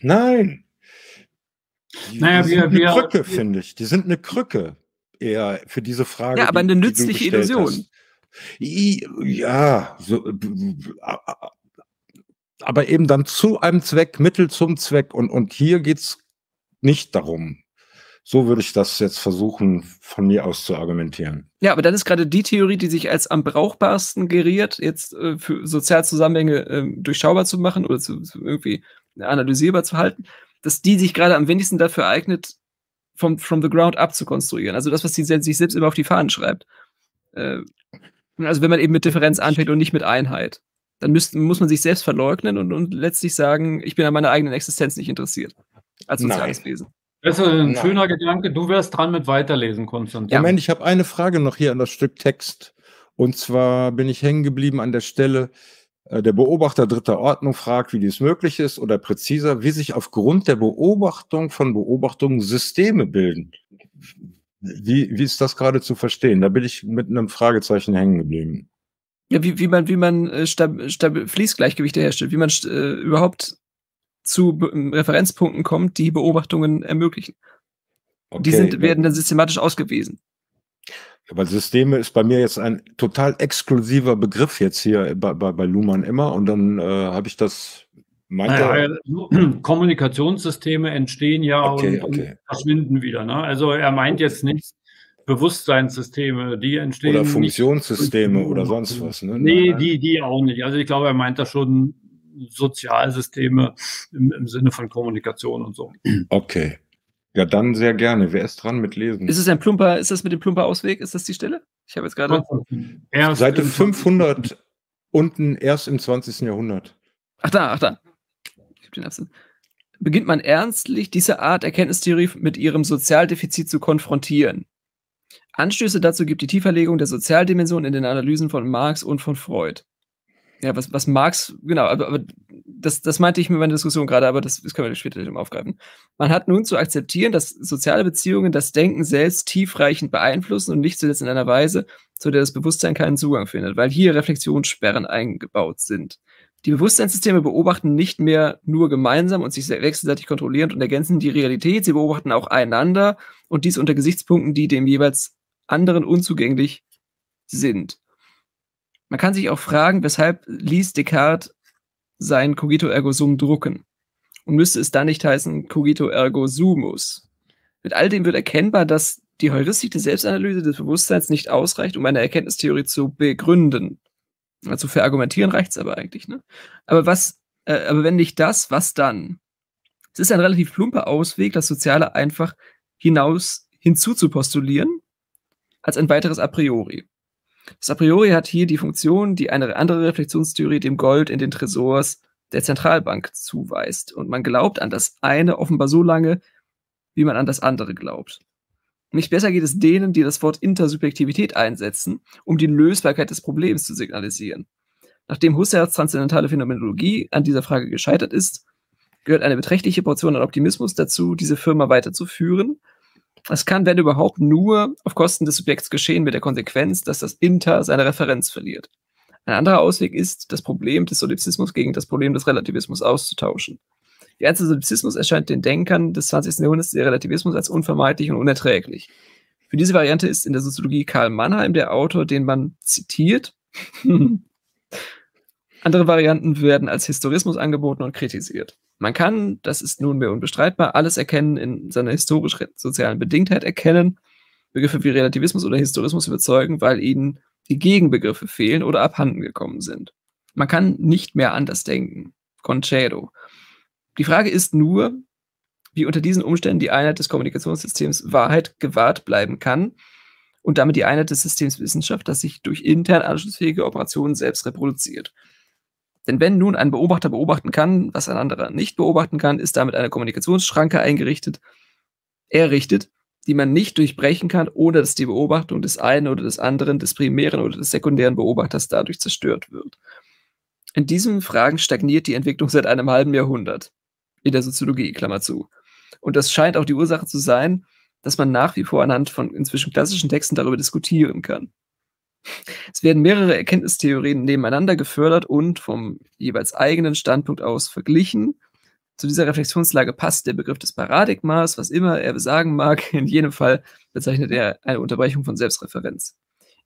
Nein. Die, naja, die wir, sind eine Krücke, finde ich. Die sind eine Krücke eher für diese Frage. Ja, aber eine nützliche Illusion. Hast. Ja, so, aber eben dann zu einem Zweck, Mittel zum Zweck. Und, und hier geht's nicht darum. So würde ich das jetzt versuchen, von mir aus zu argumentieren. Ja, aber dann ist gerade die Theorie, die sich als am brauchbarsten geriert, jetzt äh, für Sozialzusammenhänge äh, durchschaubar zu machen oder zu, zu, irgendwie analysierbar zu halten, dass die sich gerade am wenigsten dafür eignet, vom, from the ground up zu konstruieren. Also das, was sie sich selbst immer auf die Fahnen schreibt. Äh, also wenn man eben mit Differenz anfängt und nicht mit Einheit, dann müsst, muss man sich selbst verleugnen und, und letztlich sagen, ich bin an meiner eigenen Existenz nicht interessiert. Als soziales Nein. Wesen. Das ist ein Nein. schöner Gedanke. Du wärst dran mit Weiterlesen, Konstantin. Moment, ich habe eine Frage noch hier an das Stück Text. Und zwar bin ich hängen geblieben an der Stelle, der Beobachter dritter Ordnung fragt, wie dies möglich ist, oder präziser, wie sich aufgrund der Beobachtung von Beobachtungen Systeme bilden. Wie, wie ist das gerade zu verstehen? Da bin ich mit einem Fragezeichen hängen geblieben. Ja, wie, wie man, wie man äh, stab, stab, Fließgleichgewichte herstellt, wie man äh, überhaupt zu Referenzpunkten kommt, die Beobachtungen ermöglichen. Okay, die sind, werden dann systematisch ausgewiesen. Aber Systeme ist bei mir jetzt ein total exklusiver Begriff jetzt hier bei, bei, bei Luhmann immer und dann äh, habe ich das naja, Kommunikationssysteme entstehen ja okay, und, okay. und, verschwinden wieder. Ne? Also er meint jetzt nicht Bewusstseinssysteme, die entstehen. Oder Funktionssysteme nicht, oder sonst was. Ne? Nee, die, die auch nicht. Also ich glaube, er meint da schon Sozialsysteme im, im Sinne von Kommunikation und so. Okay. Ja, dann sehr gerne. Wer ist dran mit Lesen? Ist es ein plumper, ist das mit dem plumper Ausweg? Ist das die Stelle? Ich habe jetzt gerade. Seite 500 unten erst im 20. Jahrhundert. Ach da, ach da den Absatz, beginnt man ernstlich, diese Art Erkenntnistheorie mit ihrem Sozialdefizit zu konfrontieren. Anstöße dazu gibt die Tieferlegung der Sozialdimension in den Analysen von Marx und von Freud. Ja, was, was Marx, genau, aber, aber das, das meinte ich mit meiner Diskussion gerade, aber das, das können wir später aufgreifen. Man hat nun zu akzeptieren, dass soziale Beziehungen das Denken selbst tiefreichend beeinflussen und nicht zuletzt in einer Weise, zu der das Bewusstsein keinen Zugang findet, weil hier Reflexionssperren eingebaut sind. Die Bewusstseinssysteme beobachten nicht mehr nur gemeinsam und sich wechselseitig kontrollierend und ergänzen die Realität, sie beobachten auch einander und dies unter Gesichtspunkten, die dem jeweils anderen unzugänglich sind. Man kann sich auch fragen, weshalb ließ Descartes sein Cogito ergo sum drucken? Und müsste es da nicht heißen Cogito ergo sumus? Mit all dem wird erkennbar, dass die Heuristik der Selbstanalyse des Bewusstseins nicht ausreicht, um eine Erkenntnistheorie zu begründen. Also für argumentieren reicht es aber eigentlich, ne? Aber was, äh, aber wenn nicht das, was dann? Es ist ein relativ plumper Ausweg, das Soziale einfach hinaus hinzuzupostulieren, als ein weiteres A priori. Das A priori hat hier die Funktion, die eine andere Reflexionstheorie dem Gold in den Tresors der Zentralbank zuweist. Und man glaubt an das eine offenbar so lange, wie man an das andere glaubt. Nicht besser geht es denen, die das Wort Intersubjektivität einsetzen, um die Lösbarkeit des Problems zu signalisieren. Nachdem Husserls transzendentale Phänomenologie an dieser Frage gescheitert ist, gehört eine beträchtliche Portion an Optimismus dazu, diese Firma weiterzuführen. Es kann, wenn überhaupt, nur auf Kosten des Subjekts geschehen, mit der Konsequenz, dass das Inter seine Referenz verliert. Ein anderer Ausweg ist, das Problem des Solipsismus gegen das Problem des Relativismus auszutauschen. Der ganze Solipsismus erscheint den Denkern des 20. Jahrhunderts der Relativismus als unvermeidlich und unerträglich. Für diese Variante ist in der Soziologie Karl Mannheim der Autor, den man zitiert. Andere Varianten werden als Historismus angeboten und kritisiert. Man kann, das ist nunmehr unbestreitbar, alles erkennen in seiner historisch-sozialen Bedingtheit erkennen, Begriffe wie Relativismus oder Historismus überzeugen, weil ihnen die Gegenbegriffe fehlen oder abhanden gekommen sind. Man kann nicht mehr anders denken. Concedo. Die Frage ist nur, wie unter diesen Umständen die Einheit des Kommunikationssystems Wahrheit gewahrt bleiben kann und damit die Einheit des Systems Wissenschaft, das sich durch intern anschlussfähige Operationen selbst reproduziert. Denn wenn nun ein Beobachter beobachten kann, was ein anderer nicht beobachten kann, ist damit eine Kommunikationsschranke eingerichtet, errichtet, die man nicht durchbrechen kann, ohne dass die Beobachtung des einen oder des anderen, des primären oder des sekundären Beobachters dadurch zerstört wird. In diesen Fragen stagniert die Entwicklung seit einem halben Jahrhundert. In der Soziologie, Klammer zu. Und das scheint auch die Ursache zu sein, dass man nach wie vor anhand von inzwischen klassischen Texten darüber diskutieren kann. Es werden mehrere Erkenntnistheorien nebeneinander gefördert und vom jeweils eigenen Standpunkt aus verglichen. Zu dieser Reflexionslage passt der Begriff des Paradigmas, was immer er besagen mag. In jedem Fall bezeichnet er eine Unterbrechung von Selbstreferenz.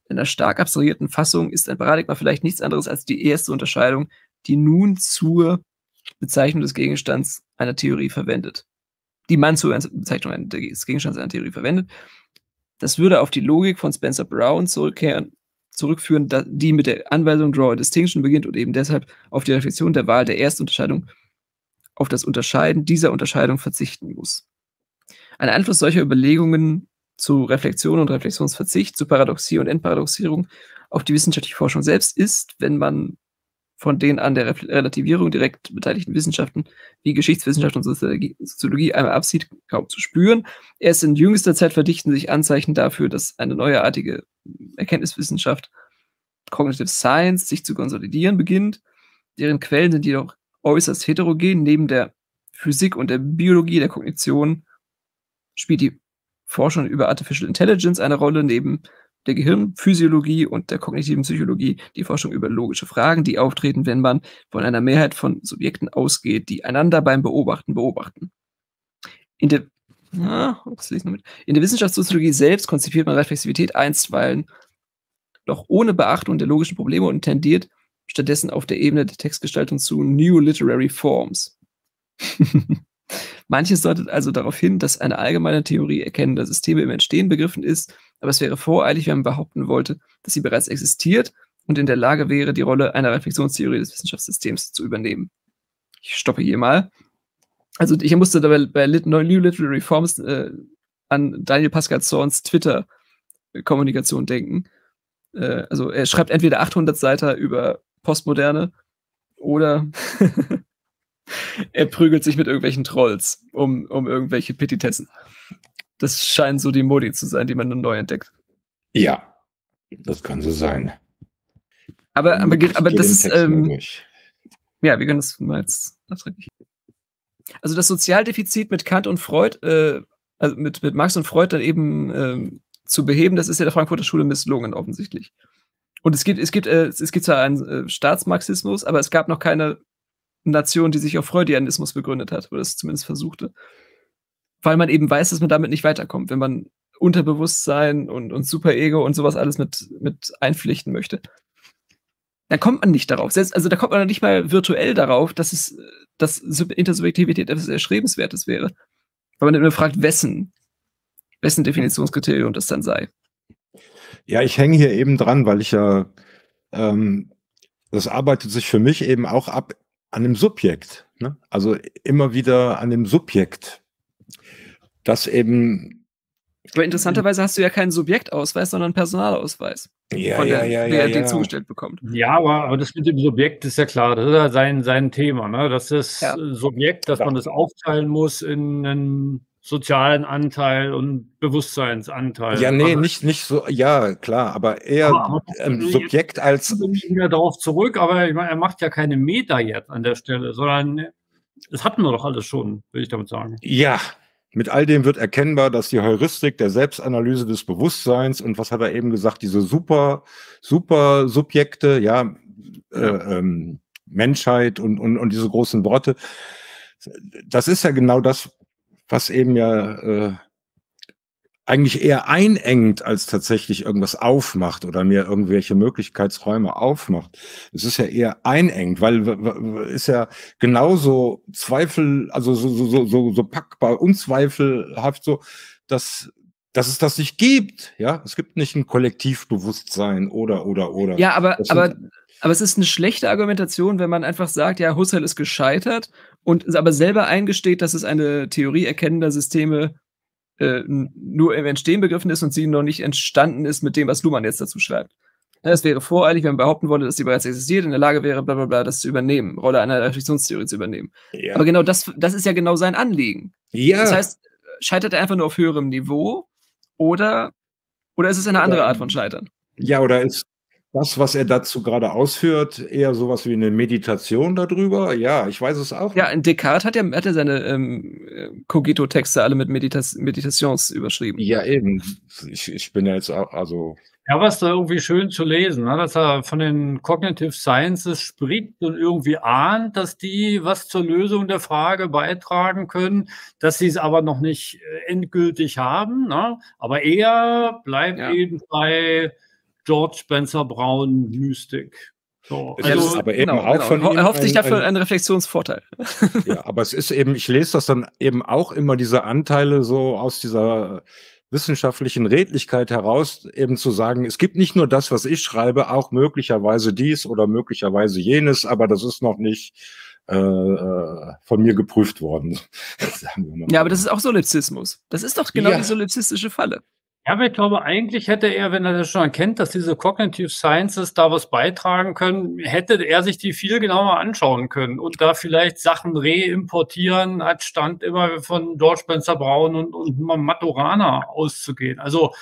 In einer stark abstrahierten Fassung ist ein Paradigma vielleicht nichts anderes als die erste Unterscheidung, die nun zur Bezeichnung des Gegenstands einer Theorie verwendet. Die man zur Bezeichnung des Gegenstands einer Theorie verwendet. Das würde auf die Logik von Spencer Brown zurückkehren, zurückführen, die mit der Anweisung Draw a Distinction beginnt und eben deshalb auf die Reflexion der Wahl der ersten Unterscheidung auf das Unterscheiden dieser Unterscheidung verzichten muss. Ein Einfluss solcher Überlegungen zu Reflexion und Reflexionsverzicht, zu Paradoxie und Entparadoxierung auf die wissenschaftliche Forschung selbst ist, wenn man von den an der Relativierung direkt beteiligten Wissenschaften wie Geschichtswissenschaft und Soziologie einmal absieht, kaum zu spüren. Erst in jüngster Zeit verdichten sich Anzeichen dafür, dass eine neuartige Erkenntniswissenschaft, Cognitive Science, sich zu konsolidieren beginnt. Deren Quellen sind jedoch äußerst heterogen. Neben der Physik und der Biologie der Kognition spielt die Forschung über Artificial Intelligence eine Rolle, neben der Gehirnphysiologie und der kognitiven Psychologie die Forschung über logische Fragen, die auftreten, wenn man von einer Mehrheit von Subjekten ausgeht, die einander beim Beobachten beobachten. In der, in der Wissenschaftssoziologie selbst konzipiert man Reflexivität einstweilen doch ohne Beachtung der logischen Probleme und tendiert stattdessen auf der Ebene der Textgestaltung zu New Literary Forms. Manches deutet also darauf hin, dass eine allgemeine Theorie erkennender Systeme im Entstehen begriffen ist, aber es wäre voreilig, wenn man behaupten wollte, dass sie bereits existiert und in der Lage wäre, die Rolle einer Reflexionstheorie des Wissenschaftssystems zu übernehmen. Ich stoppe hier mal. Also ich musste dabei bei New Literary Forms äh, an Daniel Pascal Zorns Twitter-Kommunikation denken. Äh, also er schreibt entweder 800 Seiten über Postmoderne oder er prügelt sich mit irgendwelchen Trolls um, um irgendwelche Petitessen. Das scheinen so die Modi zu sein, die man nun neu entdeckt. Ja, das kann so sein. Aber, aber, aber das ist. Ähm, ja, wir können das mal jetzt nachträglich. Also das Sozialdefizit mit Kant und Freud, äh, also mit, mit Marx und Freud dann eben ähm, zu beheben, das ist ja der Frankfurter Schule misslungen, offensichtlich. Und es gibt, es gibt, äh, es gibt zwar einen äh, Staatsmarxismus, aber es gab noch keine Nation, die sich auf Freudianismus begründet hat, oder es zumindest versuchte. Weil man eben weiß, dass man damit nicht weiterkommt, wenn man Unterbewusstsein und, und Superego und sowas alles mit, mit einpflichten möchte. Dann kommt man nicht darauf. Selbst, also da kommt man nicht mal virtuell darauf, dass es, dass Intersubjektivität etwas Erstrebenswertes wäre. Weil man immer fragt, wessen, wessen Definitionskriterium das dann sei. Ja, ich hänge hier eben dran, weil ich ja, ähm, das arbeitet sich für mich eben auch ab an dem Subjekt. Ne? Also immer wieder an dem Subjekt. Das eben. Aber interessanterweise hast du ja keinen Subjektausweis, sondern einen Personalausweis. Ja, von der ja, ja, BRD ja, zugestellt bekommt. Ja, aber, aber das mit dem Subjekt ist ja klar, das ist ja sein, sein Thema. Ne? Das ist ja. Subjekt, dass man das aufteilen muss in ein sozialen Anteil und Bewusstseinsanteil. Ja, nee, aber, nicht, nicht so, ja, klar, aber eher aber, ähm, Subjekt als. Ich wieder darauf zurück, aber ich meine, er macht ja keine Meta jetzt an der Stelle, sondern das hatten wir doch alles schon, will ich damit sagen. Ja, mit all dem wird erkennbar, dass die Heuristik der Selbstanalyse des Bewusstseins und was hat er eben gesagt, diese super, super Subjekte, ja, äh, ähm, Menschheit und, und, und diese großen Worte, das ist ja genau das, was eben ja äh, eigentlich eher einengt, als tatsächlich irgendwas aufmacht oder mir irgendwelche Möglichkeitsräume aufmacht. Es ist ja eher einengt, weil ist ja genauso Zweifel, also so, so, so, so packbar, unzweifelhaft so, dass dass es das nicht gibt, ja, es gibt nicht ein Kollektivbewusstsein oder oder oder. Ja, aber aber aber es ist eine schlechte Argumentation, wenn man einfach sagt, ja, Husserl ist gescheitert und aber selber eingesteht, dass es eine Theorie erkennender Systeme äh, nur im Entstehen begriffen ist und sie noch nicht entstanden ist mit dem, was Luhmann jetzt dazu schreibt. Es wäre voreilig, wenn man behaupten wollte, dass sie bereits existiert, in der Lage wäre, bla bla bla, das zu übernehmen, Rolle einer Reflexionstheorie zu übernehmen. Ja. Aber genau das, das ist ja genau sein Anliegen. Ja. Das heißt, scheitert er einfach nur auf höherem Niveau oder, oder ist es eine andere Art von Scheitern? Ja, oder ist das, was er dazu gerade ausführt, eher sowas wie eine Meditation darüber? Ja, ich weiß es auch. Ja, in Descartes hat er, hat er seine ähm, Cogito-Texte alle mit Meditas Meditations überschrieben. Ja, eben. Ich, ich bin ja jetzt auch, also. Ja, was da irgendwie schön zu lesen, ne? dass er von den Cognitive Sciences spricht und irgendwie ahnt, dass die was zur Lösung der Frage beitragen können, dass sie es aber noch nicht äh, endgültig haben. Ne? Aber er bleibt ja. eben bei George Spencer Brown Mystik. So, also, aber eben genau, auch genau. von ihm er hofft sich dafür ein, einen Reflexionsvorteil. Ja, aber es ist eben, ich lese das dann eben auch immer diese Anteile so aus dieser wissenschaftlichen Redlichkeit heraus, eben zu sagen, es gibt nicht nur das, was ich schreibe, auch möglicherweise dies oder möglicherweise jenes, aber das ist noch nicht äh, äh von mir geprüft worden. ja, aber das ist auch Solipsismus. Das ist doch genau ja. die solipsistische Falle. Ja, aber ich glaube, eigentlich hätte er, wenn er das schon erkennt, dass diese Cognitive Sciences da was beitragen können, hätte er sich die viel genauer anschauen können und da vielleicht Sachen reimportieren, als stand immer von George Spencer Brown und, und Maturana auszugehen. Also,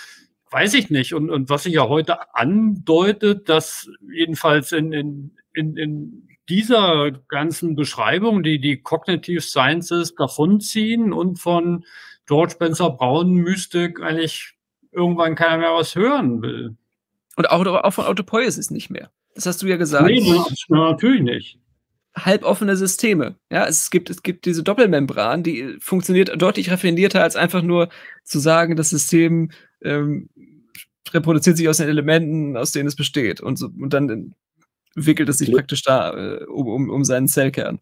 weiß ich nicht. Und, und was sich ja heute andeutet, dass jedenfalls in, in, in, in dieser ganzen Beschreibung, die die Cognitive Sciences davonziehen und von George Spencer Brown Mystik eigentlich irgendwann keiner mehr was hören will. Und auch, auch von Autopoiesis nicht mehr. Das hast du ja gesagt. Nee, natürlich nicht. Halboffene Systeme. Ja, es gibt, es gibt diese Doppelmembran, die funktioniert deutlich raffinierter, als einfach nur zu sagen, das System ähm, reproduziert sich aus den Elementen, aus denen es besteht. Und, so, und dann wickelt es sich praktisch da äh, um, um, um seinen Zellkern.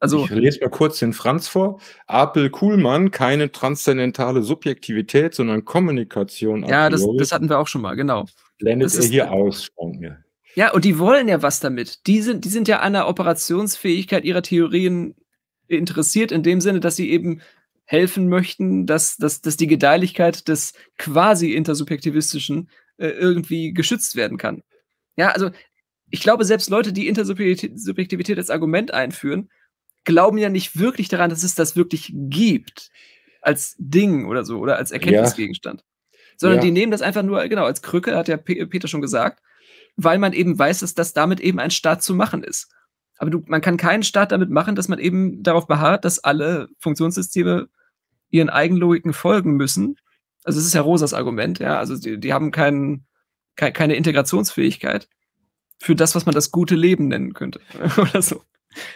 Also, ich lese mal kurz den Franz vor. Apel Kuhlmann, keine transzendentale Subjektivität, sondern Kommunikation. Ja, das, das, hatten wir auch schon mal, genau. Blendet das er ist, hier aus, scheint mir. Ja, und die wollen ja was damit. Die sind, die sind ja an der Operationsfähigkeit ihrer Theorien interessiert, in dem Sinne, dass sie eben helfen möchten, dass, dass, dass die Gedeihlichkeit des quasi intersubjektivistischen äh, irgendwie geschützt werden kann. Ja, also ich glaube, selbst Leute, die Intersubjektivität als Argument einführen, glauben ja nicht wirklich daran, dass es das wirklich gibt. Als Ding oder so oder als Erkenntnisgegenstand. Ja. Sondern ja. die nehmen das einfach nur, genau, als Krücke, hat ja Peter schon gesagt, weil man eben weiß, dass das damit eben ein Staat zu machen ist. Aber du, man kann keinen Staat damit machen, dass man eben darauf beharrt, dass alle Funktionssysteme ihren Eigenlogiken folgen müssen. Also es ist ja Rosas Argument, ja. Also die, die haben keinen, keine Integrationsfähigkeit für das, was man das gute Leben nennen könnte. Oder so.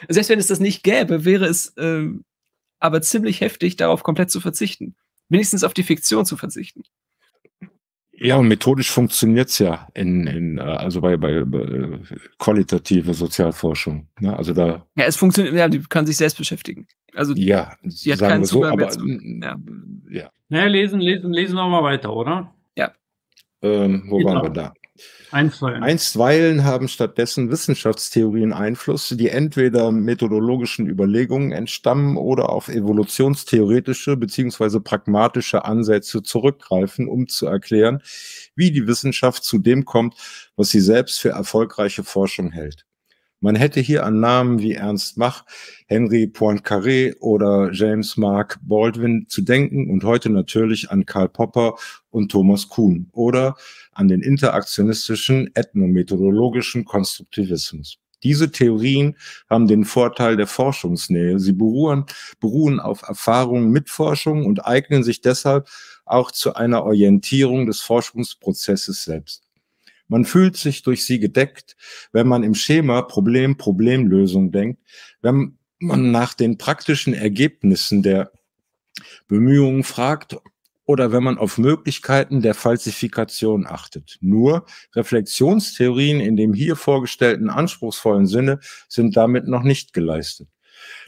Selbst wenn es das nicht gäbe, wäre es äh, aber ziemlich heftig, darauf komplett zu verzichten. Wenigstens auf die Fiktion zu verzichten. Ja, und methodisch funktioniert es ja in, in, äh, also bei, bei, bei qualitative Sozialforschung. Ne? Also da. Ja, es funktioniert, ja, die kann sich selbst beschäftigen. Also ja, die hat keinen so, Zugang aber, zu, ja. ja. Naja, lesen, lesen, lesen wir mal weiter, oder? Ja. Ähm, wo genau. waren wir da? Einstweilen. Einstweilen haben stattdessen Wissenschaftstheorien Einfluss, die entweder methodologischen Überlegungen entstammen oder auf evolutionstheoretische beziehungsweise pragmatische Ansätze zurückgreifen, um zu erklären, wie die Wissenschaft zu dem kommt, was sie selbst für erfolgreiche Forschung hält. Man hätte hier an Namen wie Ernst Mach, Henry Poincaré oder James Mark Baldwin zu denken und heute natürlich an Karl Popper und Thomas Kuhn oder an den interaktionistischen ethnomethodologischen Konstruktivismus. Diese Theorien haben den Vorteil der Forschungsnähe. Sie beruhen, beruhen auf Erfahrungen mit Forschung und eignen sich deshalb auch zu einer Orientierung des Forschungsprozesses selbst. Man fühlt sich durch sie gedeckt, wenn man im Schema Problem-Problemlösung denkt, wenn man nach den praktischen Ergebnissen der Bemühungen fragt oder wenn man auf Möglichkeiten der Falsifikation achtet. Nur Reflexionstheorien in dem hier vorgestellten anspruchsvollen Sinne sind damit noch nicht geleistet.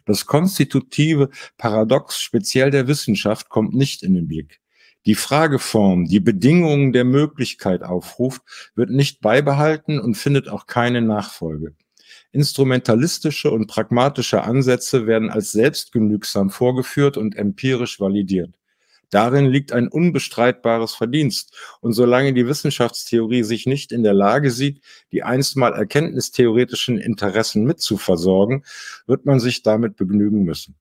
Das konstitutive Paradox speziell der Wissenschaft kommt nicht in den Blick. Die Frageform, die Bedingungen der Möglichkeit aufruft, wird nicht beibehalten und findet auch keine Nachfolge. Instrumentalistische und pragmatische Ansätze werden als selbstgenügsam vorgeführt und empirisch validiert. Darin liegt ein unbestreitbares Verdienst. Und solange die Wissenschaftstheorie sich nicht in der Lage sieht, die einstmal erkenntnistheoretischen Interessen mitzuversorgen, wird man sich damit begnügen müssen.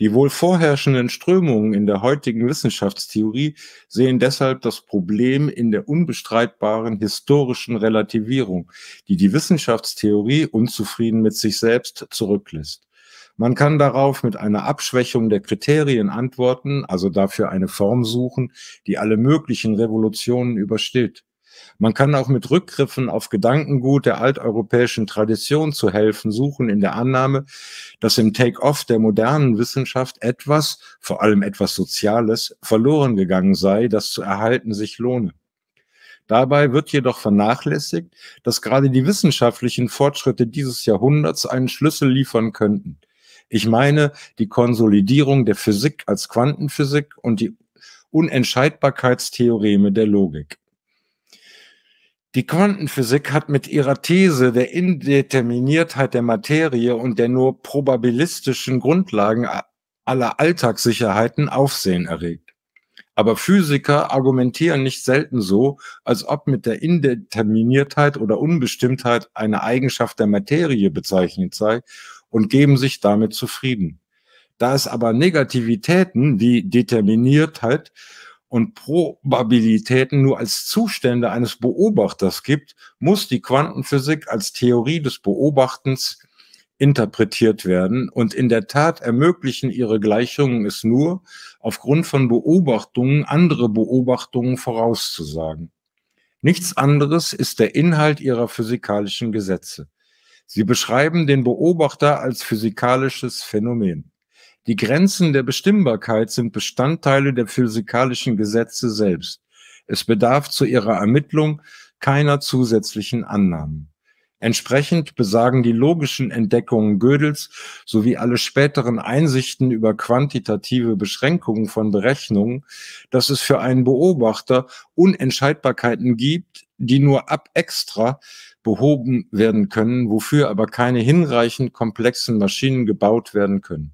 Die wohl vorherrschenden Strömungen in der heutigen Wissenschaftstheorie sehen deshalb das Problem in der unbestreitbaren historischen Relativierung, die die Wissenschaftstheorie unzufrieden mit sich selbst zurücklässt. Man kann darauf mit einer Abschwächung der Kriterien antworten, also dafür eine Form suchen, die alle möglichen Revolutionen übersteht. Man kann auch mit Rückgriffen auf Gedankengut der alteuropäischen Tradition zu helfen suchen, in der Annahme, dass im Take-off der modernen Wissenschaft etwas, vor allem etwas Soziales, verloren gegangen sei, das zu erhalten sich lohne. Dabei wird jedoch vernachlässigt, dass gerade die wissenschaftlichen Fortschritte dieses Jahrhunderts einen Schlüssel liefern könnten. Ich meine die Konsolidierung der Physik als Quantenphysik und die Unentscheidbarkeitstheoreme der Logik. Die Quantenphysik hat mit ihrer These der Indeterminiertheit der Materie und der nur probabilistischen Grundlagen aller Alltagssicherheiten Aufsehen erregt. Aber Physiker argumentieren nicht selten so, als ob mit der Indeterminiertheit oder Unbestimmtheit eine Eigenschaft der Materie bezeichnet sei und geben sich damit zufrieden. Da es aber Negativitäten wie Determiniertheit und Probabilitäten nur als Zustände eines Beobachters gibt, muss die Quantenphysik als Theorie des Beobachtens interpretiert werden. Und in der Tat ermöglichen ihre Gleichungen es nur, aufgrund von Beobachtungen andere Beobachtungen vorauszusagen. Nichts anderes ist der Inhalt ihrer physikalischen Gesetze. Sie beschreiben den Beobachter als physikalisches Phänomen. Die Grenzen der Bestimmbarkeit sind Bestandteile der physikalischen Gesetze selbst. Es bedarf zu ihrer Ermittlung keiner zusätzlichen Annahmen. Entsprechend besagen die logischen Entdeckungen Gödels sowie alle späteren Einsichten über quantitative Beschränkungen von Berechnungen, dass es für einen Beobachter Unentscheidbarkeiten gibt, die nur ab extra behoben werden können, wofür aber keine hinreichend komplexen Maschinen gebaut werden können.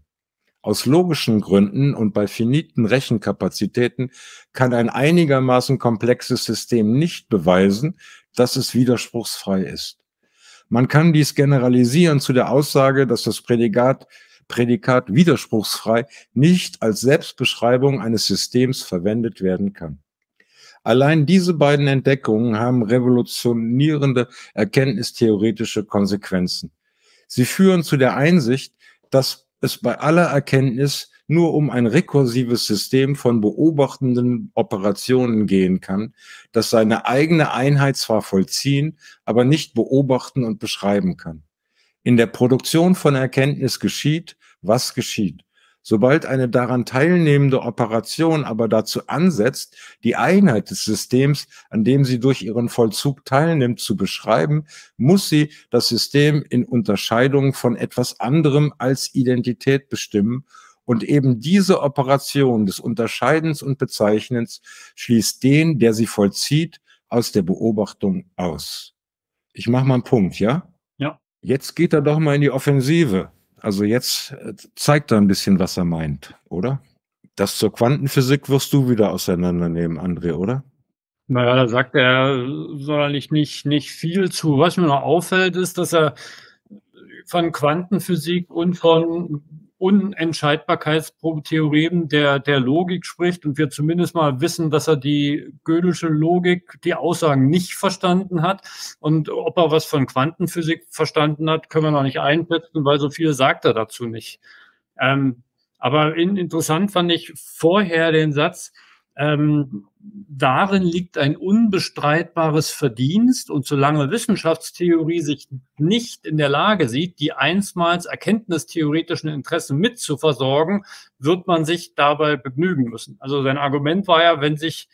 Aus logischen Gründen und bei finiten Rechenkapazitäten kann ein einigermaßen komplexes System nicht beweisen, dass es widerspruchsfrei ist. Man kann dies generalisieren zu der Aussage, dass das Prädikat, Prädikat widerspruchsfrei nicht als Selbstbeschreibung eines Systems verwendet werden kann. Allein diese beiden Entdeckungen haben revolutionierende erkenntnistheoretische Konsequenzen. Sie führen zu der Einsicht, dass es bei aller Erkenntnis nur um ein rekursives System von beobachtenden Operationen gehen kann, das seine eigene Einheit zwar vollziehen, aber nicht beobachten und beschreiben kann. In der Produktion von Erkenntnis geschieht, was geschieht. Sobald eine daran teilnehmende Operation aber dazu ansetzt, die Einheit des Systems, an dem sie durch ihren Vollzug teilnimmt, zu beschreiben, muss sie das System in Unterscheidung von etwas anderem als Identität bestimmen und eben diese Operation des Unterscheidens und Bezeichnens schließt den, der sie vollzieht, aus der Beobachtung aus. Ich mache mal einen Punkt, ja? Ja. Jetzt geht er doch mal in die Offensive. Also jetzt äh, zeigt er ein bisschen, was er meint, oder? Das zur Quantenphysik wirst du wieder auseinandernehmen, André, oder? Naja, da sagt er sonderlich nicht, nicht viel zu. Was mir noch auffällt, ist, dass er von Quantenphysik und von Unentscheidbarkeitstheorem der, der Logik spricht und wir zumindest mal wissen, dass er die Gödelsche Logik, die Aussagen nicht verstanden hat. Und ob er was von Quantenphysik verstanden hat, können wir noch nicht einsetzen, weil so viel sagt er dazu nicht. Ähm, aber in, interessant fand ich vorher den Satz, ähm, darin liegt ein unbestreitbares Verdienst und solange Wissenschaftstheorie sich nicht in der Lage sieht, die einstmals erkenntnistheoretischen Interessen mitzuversorgen, wird man sich dabei begnügen müssen. Also sein Argument war ja, wenn sich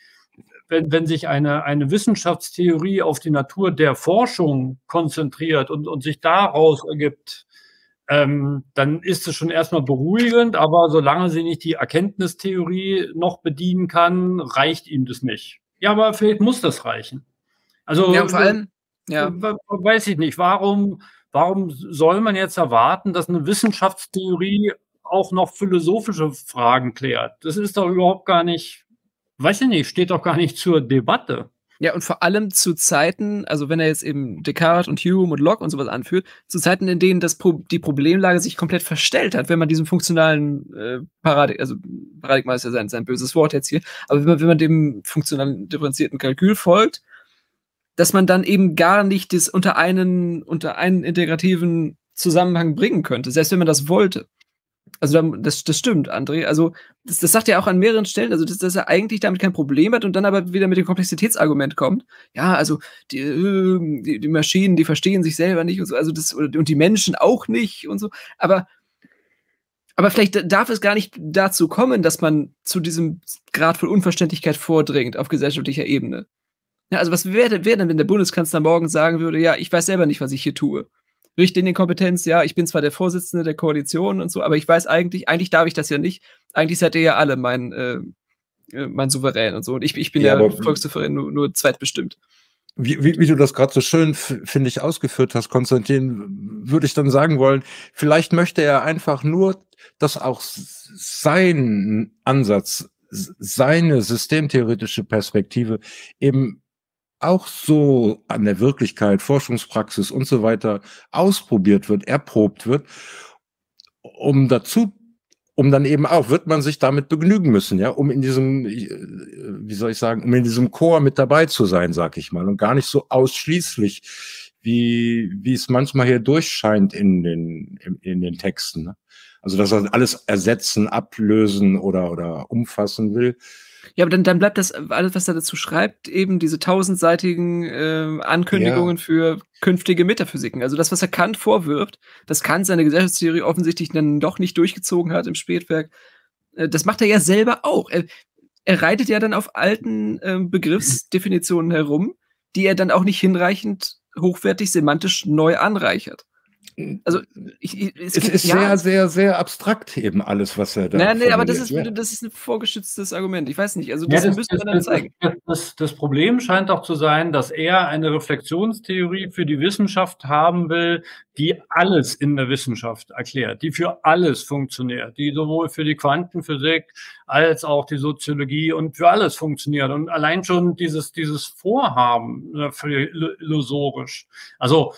wenn, wenn sich eine, eine Wissenschaftstheorie auf die Natur der Forschung konzentriert und, und sich daraus ergibt, ähm, dann ist es schon erstmal beruhigend, aber solange sie nicht die Erkenntnistheorie noch bedienen kann, reicht ihm das nicht. Ja, aber vielleicht muss das reichen. Also ja, vor allem, ja. weiß ich nicht, warum, warum soll man jetzt erwarten, dass eine Wissenschaftstheorie auch noch philosophische Fragen klärt? Das ist doch überhaupt gar nicht, weiß ich nicht, steht doch gar nicht zur Debatte. Ja, und vor allem zu Zeiten, also wenn er jetzt eben Descartes und Hume und Locke und sowas anführt, zu Zeiten, in denen das Pro die Problemlage sich komplett verstellt hat, wenn man diesem funktionalen äh, Paradigma, also Paradigma ist ja sein, sein böses Wort jetzt hier, aber wenn man, wenn man dem funktionalen differenzierten Kalkül folgt, dass man dann eben gar nicht das unter einen, unter einen integrativen Zusammenhang bringen könnte, selbst wenn man das wollte. Also das, das stimmt, André. Also das, das sagt er auch an mehreren Stellen, also dass, dass er eigentlich damit kein Problem hat und dann aber wieder mit dem Komplexitätsargument kommt. Ja, also die, äh, die, die Maschinen, die verstehen sich selber nicht und so, also das und die Menschen auch nicht und so. Aber aber vielleicht darf es gar nicht dazu kommen, dass man zu diesem Grad von Unverständlichkeit vordringt auf gesellschaftlicher Ebene. Ja, also was wäre wär denn, wenn der Bundeskanzler morgen sagen würde, ja, ich weiß selber nicht, was ich hier tue? Richtlinienkompetenz, ja, ich bin zwar der Vorsitzende der Koalition und so, aber ich weiß eigentlich, eigentlich darf ich das ja nicht. Eigentlich seid ihr ja alle mein, äh, äh mein Souverän und so. Und ich, ich bin ja, ja Volkssouverän nur, nur zweitbestimmt. Wie, wie, wie du das gerade so schön, finde ich, ausgeführt hast, Konstantin, würde ich dann sagen wollen, vielleicht möchte er einfach nur, dass auch sein Ansatz, seine systemtheoretische Perspektive eben auch so an der Wirklichkeit, Forschungspraxis und so weiter ausprobiert wird, erprobt wird, um dazu, um dann eben auch, wird man sich damit begnügen müssen, ja, um in diesem, wie soll ich sagen, um in diesem Chor mit dabei zu sein, sag ich mal, und gar nicht so ausschließlich, wie, wie es manchmal hier durchscheint in den, in, in den Texten. Ne? Also, dass er alles ersetzen, ablösen oder, oder umfassen will. Ja, aber dann, dann bleibt das alles, was er dazu schreibt, eben diese tausendseitigen äh, Ankündigungen ja. für künftige Metaphysiken. Also das, was er Kant vorwirft, dass Kant seine Gesellschaftstheorie offensichtlich dann doch nicht durchgezogen hat im Spätwerk, äh, das macht er ja selber auch. Er, er reitet ja dann auf alten äh, Begriffsdefinitionen herum, die er dann auch nicht hinreichend hochwertig semantisch neu anreichert. Also ich, ich, es, es ist ja, sehr, sehr, sehr abstrakt eben alles, was er da. Nein, nee, aber das ist, ja. das ist ein vorgeschütztes Argument. Ich weiß nicht. Also das, ja, das müsste man dann zeigen. Das, das, Problem scheint doch zu sein, dass er eine Reflexionstheorie für die Wissenschaft haben will, die alles in der Wissenschaft erklärt, die für alles funktioniert, die sowohl für die Quantenphysik als auch die Soziologie und für alles funktioniert. Und allein schon dieses, dieses Vorhaben äh, für illusorisch. Also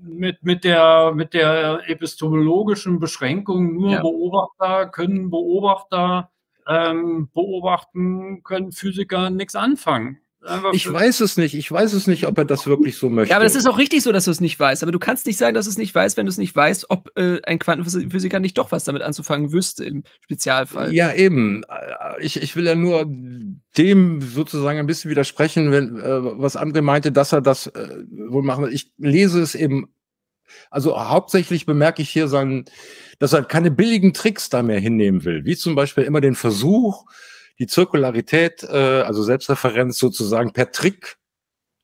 mit, mit, der, mit der epistemologischen Beschränkung nur ja. Beobachter können Beobachter ähm, beobachten, können Physiker nichts anfangen. Ich weiß es nicht. Ich weiß es nicht, ob er das wirklich so möchte. Ja, aber das ist auch richtig so, dass du es nicht weißt. Aber du kannst nicht sagen, dass du es nicht weißt, wenn du es nicht weißt, ob äh, ein Quantenphysiker nicht doch was damit anzufangen wüsste im Spezialfall. Ja, eben. Ich, ich will ja nur dem sozusagen ein bisschen widersprechen, wenn, äh, was André meinte, dass er das äh, wohl machen will. Ich lese es eben. Also hauptsächlich bemerke ich hier sein, dass er keine billigen Tricks da mehr hinnehmen will, wie zum Beispiel immer den Versuch, die Zirkularität, äh, also Selbstreferenz sozusagen per Trick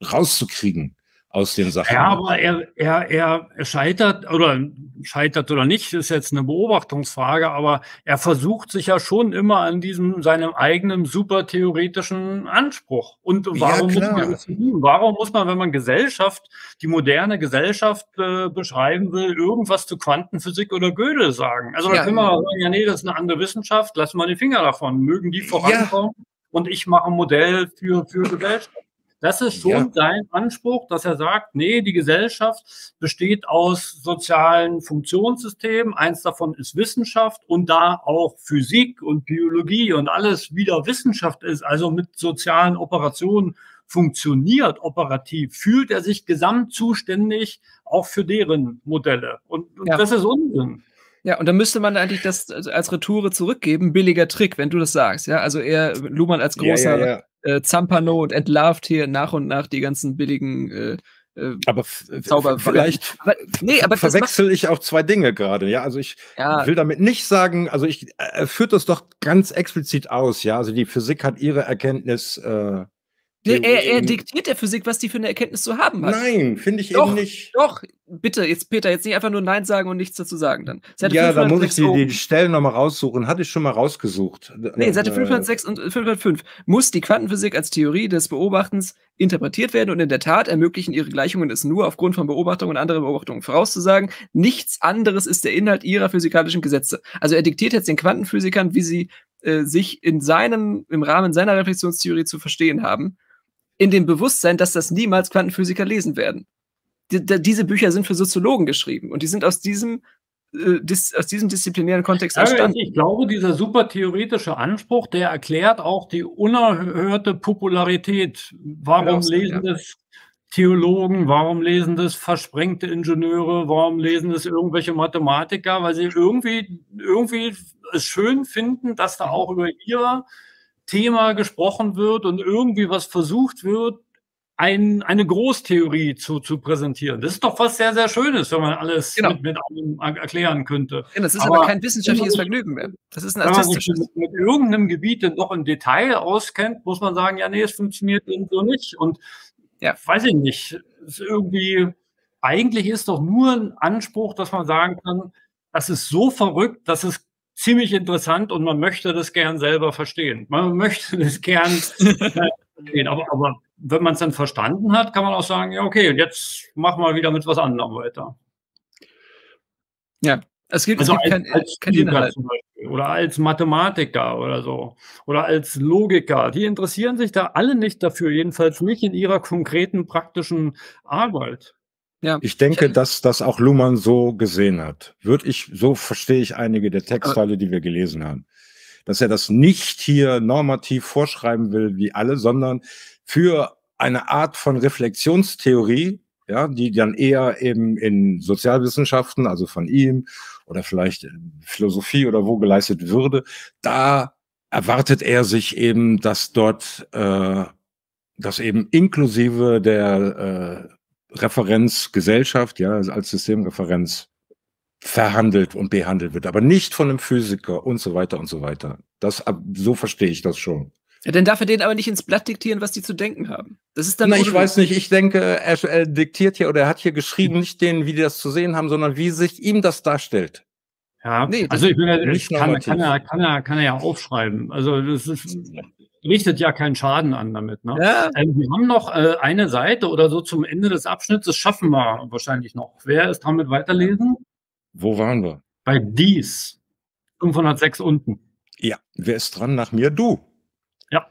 rauszukriegen aus den Sachen. Ja, aber er, er, er scheitert oder scheitert oder nicht, ist jetzt eine Beobachtungsfrage, aber er versucht sich ja schon immer an diesem seinem eigenen super theoretischen Anspruch. Und warum ja, muss man? Warum muss man, wenn man Gesellschaft, die moderne Gesellschaft äh, beschreiben will, irgendwas zu Quantenphysik oder Gödel sagen? Also da ja, können wir sagen, ja, nee, das ist eine andere Wissenschaft, lassen wir die Finger davon. Mögen die vorankommen? Ja. Und ich mache ein Modell für, für Gesellschaft. Das ist schon ja. sein Anspruch, dass er sagt, nee, die Gesellschaft besteht aus sozialen Funktionssystemen. Eins davon ist Wissenschaft und da auch Physik und Biologie und alles wieder Wissenschaft ist, also mit sozialen Operationen funktioniert operativ, fühlt er sich gesamt zuständig auch für deren Modelle. Und, und ja. das ist Unsinn. Ja, und dann müsste man eigentlich das als Retoure zurückgeben. Billiger Trick, wenn du das sagst. Ja, also er, Luhmann als großer ja, ja, äh, Zampano und entlarvt hier nach und nach die ganzen billigen äh, äh aber Zauber vielleicht aber, nee, aber verwechsel ich auch zwei Dinge gerade. Ja, also ich ja. will damit nicht sagen, also ich er führt das doch ganz explizit aus. Ja, also die Physik hat ihre Erkenntnis äh, Nee, er, er, diktiert der Physik, was die für eine Erkenntnis zu haben hat. Nein, finde ich doch, eben nicht. Doch, bitte, jetzt Peter, jetzt nicht einfach nur Nein sagen und nichts dazu sagen dann. Seite ja, da muss ich die, die Stellen nochmal raussuchen. Hatte ich schon mal rausgesucht. Nee, Seite 506 und 505 muss die Quantenphysik als Theorie des Beobachtens interpretiert werden und in der Tat ermöglichen ihre Gleichungen es nur aufgrund von Beobachtungen und anderen Beobachtungen vorauszusagen. Nichts anderes ist der Inhalt ihrer physikalischen Gesetze. Also er diktiert jetzt den Quantenphysikern, wie sie äh, sich in seinem, im Rahmen seiner Reflexionstheorie zu verstehen haben in dem Bewusstsein, dass das niemals Quantenphysiker lesen werden. Die, die, diese Bücher sind für Soziologen geschrieben und die sind aus diesem äh, dis, aus diesem disziplinären Kontext entstanden. Ich glaube, dieser super theoretische Anspruch, der erklärt auch die unerhörte Popularität. Warum ja, lesen ja. das Theologen, warum lesen das versprengte Ingenieure, warum lesen das irgendwelche Mathematiker, weil sie irgendwie, irgendwie es schön finden, dass da auch über ihr Thema gesprochen wird und irgendwie was versucht wird, ein, eine Großtheorie zu, zu präsentieren. Das ist doch was sehr, sehr Schönes, wenn man alles genau. mit, mit allem erklären könnte. Ja, das ist aber, aber kein wissenschaftliches Vergnügen mehr. Das ist ein artistisches. Wenn man sich mit, irgendeinem Gebiet noch im Detail auskennt, muss man sagen, ja, nee, es funktioniert so nicht. Und ja, weiß ich nicht, ist irgendwie, eigentlich ist doch nur ein Anspruch, dass man sagen kann, das ist so verrückt, dass es ziemlich interessant und man möchte das gern selber verstehen. Man möchte das gern verstehen. Aber, aber wenn man es dann verstanden hat, kann man auch sagen, ja, okay, jetzt machen wir wieder mit was anderem weiter. Ja, es gibt, also es gibt als, kein, als kein Inhalt. oder als Mathematiker oder so oder als Logiker. Die interessieren sich da alle nicht dafür, jedenfalls nicht in ihrer konkreten praktischen Arbeit. Ja. Ich denke, dass das auch Luhmann so gesehen hat. Würde ich, so verstehe ich einige der Textteile, die wir gelesen haben. Dass er das nicht hier normativ vorschreiben will, wie alle, sondern für eine Art von Reflexionstheorie, ja, die dann eher eben in Sozialwissenschaften, also von ihm oder vielleicht in Philosophie oder wo geleistet würde, da erwartet er sich eben, dass dort äh, dass eben inklusive der äh, Referenzgesellschaft, ja, also als Systemreferenz verhandelt und behandelt wird, aber nicht von einem Physiker und so weiter und so weiter. Das, so verstehe ich das schon. Ja, dann darf er denen aber nicht ins Blatt diktieren, was die zu denken haben. Das ist dann. Na, ich weiß nicht. Ich denke, er, er, diktiert hier oder er hat hier geschrieben, hm. nicht denen, wie die das zu sehen haben, sondern wie sich ihm das darstellt. Ja, nee, also ich, bin ja, ich kann, kann, er, kann, er, kann er ja aufschreiben. Also das ist, richtet ja keinen Schaden an damit. Ne? Ja. Ähm, wir haben noch äh, eine Seite oder so zum Ende des Abschnitts. Das schaffen wir wahrscheinlich noch. Wer ist dran mit weiterlesen? Wo waren wir? Bei dies. 506 unten. Ja, wer ist dran nach mir? Du. Ja.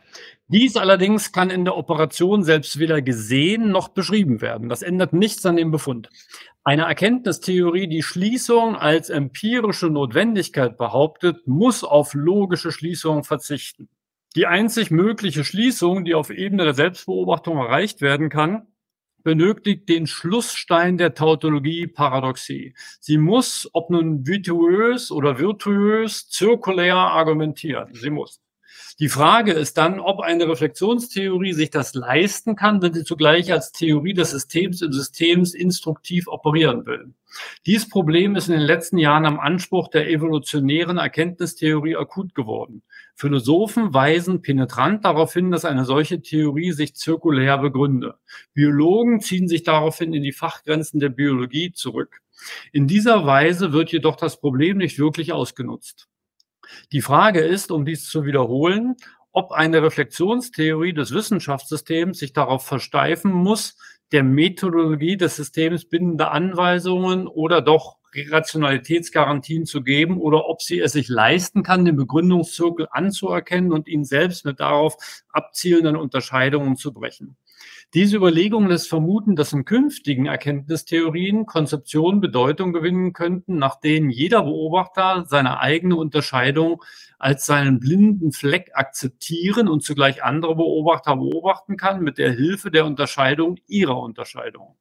Dies allerdings kann in der Operation selbst weder gesehen noch beschrieben werden. Das ändert nichts an dem Befund. Eine Erkenntnistheorie, die Schließung als empirische Notwendigkeit behauptet, muss auf logische Schließungen verzichten. Die einzig mögliche Schließung, die auf Ebene der Selbstbeobachtung erreicht werden kann, benötigt den Schlussstein der Tautologie Paradoxie. Sie muss, ob nun virtuös oder virtuös, zirkulär argumentieren. Sie muss. Die Frage ist dann, ob eine Reflexionstheorie sich das leisten kann, wenn sie zugleich als Theorie des Systems im Systems instruktiv operieren will. Dieses Problem ist in den letzten Jahren am Anspruch der evolutionären Erkenntnistheorie akut geworden. Philosophen weisen penetrant darauf hin, dass eine solche Theorie sich zirkulär begründe. Biologen ziehen sich daraufhin in die Fachgrenzen der Biologie zurück. In dieser Weise wird jedoch das Problem nicht wirklich ausgenutzt. Die Frage ist, um dies zu wiederholen, ob eine Reflexionstheorie des Wissenschaftssystems sich darauf versteifen muss, der Methodologie des Systems bindende Anweisungen oder doch Rationalitätsgarantien zu geben oder ob sie es sich leisten kann, den Begründungszirkel anzuerkennen und ihn selbst mit darauf abzielenden Unterscheidungen zu brechen. Diese Überlegung lässt vermuten, dass in künftigen Erkenntnistheorien Konzeptionen Bedeutung gewinnen könnten, nach denen jeder Beobachter seine eigene Unterscheidung als seinen blinden Fleck akzeptieren und zugleich andere Beobachter beobachten kann mit der Hilfe der Unterscheidung ihrer Unterscheidung.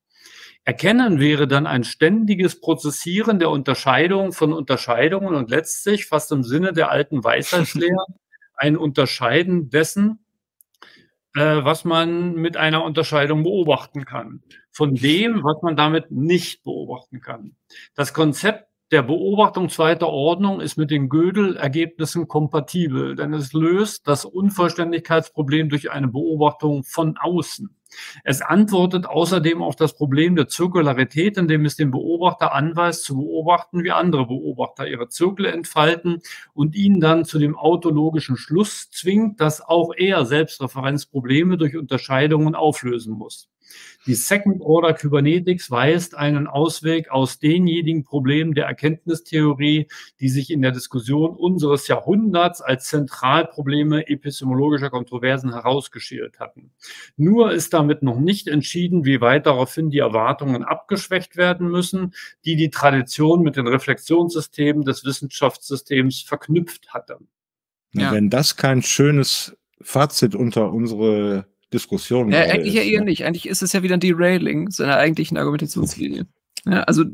Erkennen wäre dann ein ständiges Prozessieren der Unterscheidung von Unterscheidungen und letztlich fast im Sinne der alten Weisheitslehre ein Unterscheiden dessen, äh, was man mit einer Unterscheidung beobachten kann, von dem, was man damit nicht beobachten kann. Das Konzept der Beobachtung zweiter Ordnung ist mit den Gödel-Ergebnissen kompatibel, denn es löst das Unvollständigkeitsproblem durch eine Beobachtung von außen. Es antwortet außerdem auf das Problem der Zirkularität, indem es dem Beobachter anweist, zu beobachten, wie andere Beobachter ihre Zirkel entfalten und ihn dann zu dem autologischen Schluss zwingt, dass auch er Selbstreferenzprobleme durch Unterscheidungen auflösen muss. Die Second Order Kybernetics weist einen Ausweg aus denjenigen Problemen der Erkenntnistheorie, die sich in der Diskussion unseres Jahrhunderts als Zentralprobleme epistemologischer Kontroversen herausgeschält hatten. Nur ist damit noch nicht entschieden, wie weit daraufhin die Erwartungen abgeschwächt werden müssen, die die Tradition mit den Reflexionssystemen des Wissenschaftssystems verknüpft hatte. Ja. Wenn das kein schönes Fazit unter unsere Diskussion. Ja, eigentlich ja eher ne? nicht. Eigentlich ist es ja wieder ein Derailing seiner eigentlichen Argumentationslinie. Ja, also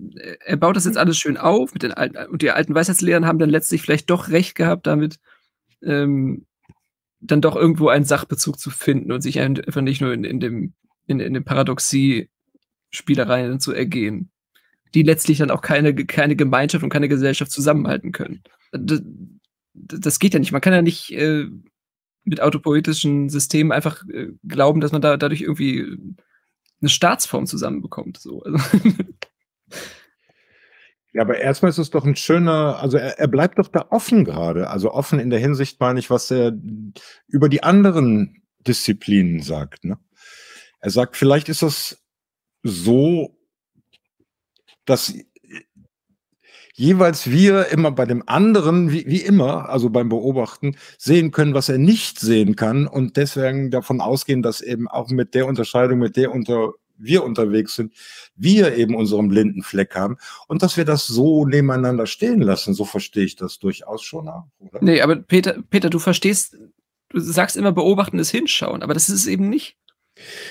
er baut das jetzt alles schön auf mit den alten und die alten Weisheitslehren haben dann letztlich vielleicht doch recht gehabt, damit ähm, dann doch irgendwo einen Sachbezug zu finden und sich einfach nicht nur in, in dem in, in dem Paradoxie Spielereien zu ergehen, die letztlich dann auch keine keine Gemeinschaft und keine Gesellschaft zusammenhalten können. Das, das geht ja nicht. Man kann ja nicht äh, mit autopoetischen Systemen einfach äh, glauben, dass man da dadurch irgendwie eine Staatsform zusammenbekommt. So. Also ja, aber erstmal ist es doch ein schöner, also er, er bleibt doch da offen gerade. Also offen in der Hinsicht meine ich, was er über die anderen Disziplinen sagt. Ne? Er sagt, vielleicht ist das so, dass jeweils wir immer bei dem anderen, wie, wie immer, also beim Beobachten, sehen können, was er nicht sehen kann und deswegen davon ausgehen, dass eben auch mit der Unterscheidung, mit der unter wir unterwegs sind, wir eben unseren blinden Fleck haben und dass wir das so nebeneinander stehen lassen. So verstehe ich das durchaus schon oder? Nee, aber Peter, Peter, du verstehst, du sagst immer, beobachten ist hinschauen, aber das ist es eben nicht.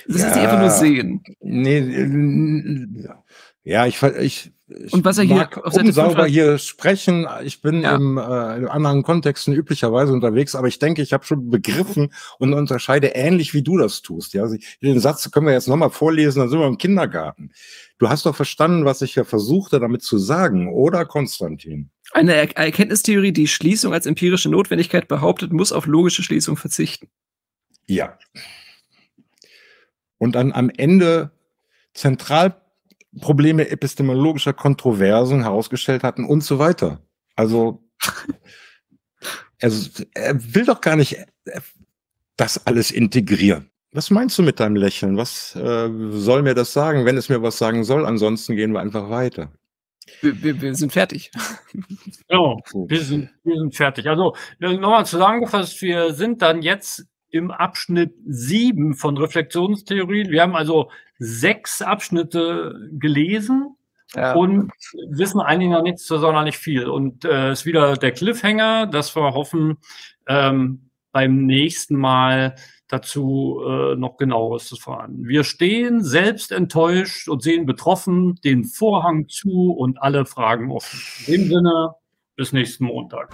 Das ja, ist nicht einfach nur sehen. Nee, ja, ich, ich und was er hier auf Seite sauber hier sprechen. Ich bin ja. im, äh, in anderen Kontexten üblicherweise unterwegs, aber ich denke, ich habe schon begriffen und unterscheide ähnlich wie du das tust. Ja, also den Satz können wir jetzt nochmal vorlesen, dann sind wir im Kindergarten. Du hast doch verstanden, was ich ja versuchte damit zu sagen, oder Konstantin? Eine er Erkenntnistheorie, die Schließung als empirische Notwendigkeit behauptet, muss auf logische Schließung verzichten. Ja. Und dann am Ende zentral Probleme epistemologischer Kontroversen herausgestellt hatten und so weiter. Also er, er will doch gar nicht äh, das alles integrieren. Was meinst du mit deinem Lächeln? Was äh, soll mir das sagen, wenn es mir was sagen soll? Ansonsten gehen wir einfach weiter. Wir, wir, wir sind fertig. Genau, wir sind, wir sind fertig. Also nochmal zusammengefasst, wir sind dann jetzt im Abschnitt sieben von Reflexionstheorien. Wir haben also sechs Abschnitte gelesen ja. und wissen eigentlich noch nichts, sondern nicht viel. Und äh, ist wieder der Cliffhanger, dass wir hoffen, ähm, beim nächsten Mal dazu äh, noch genaueres zu fahren. Wir stehen selbst enttäuscht und sehen betroffen den Vorhang zu und alle Fragen offen. In dem Sinne, bis nächsten Montag.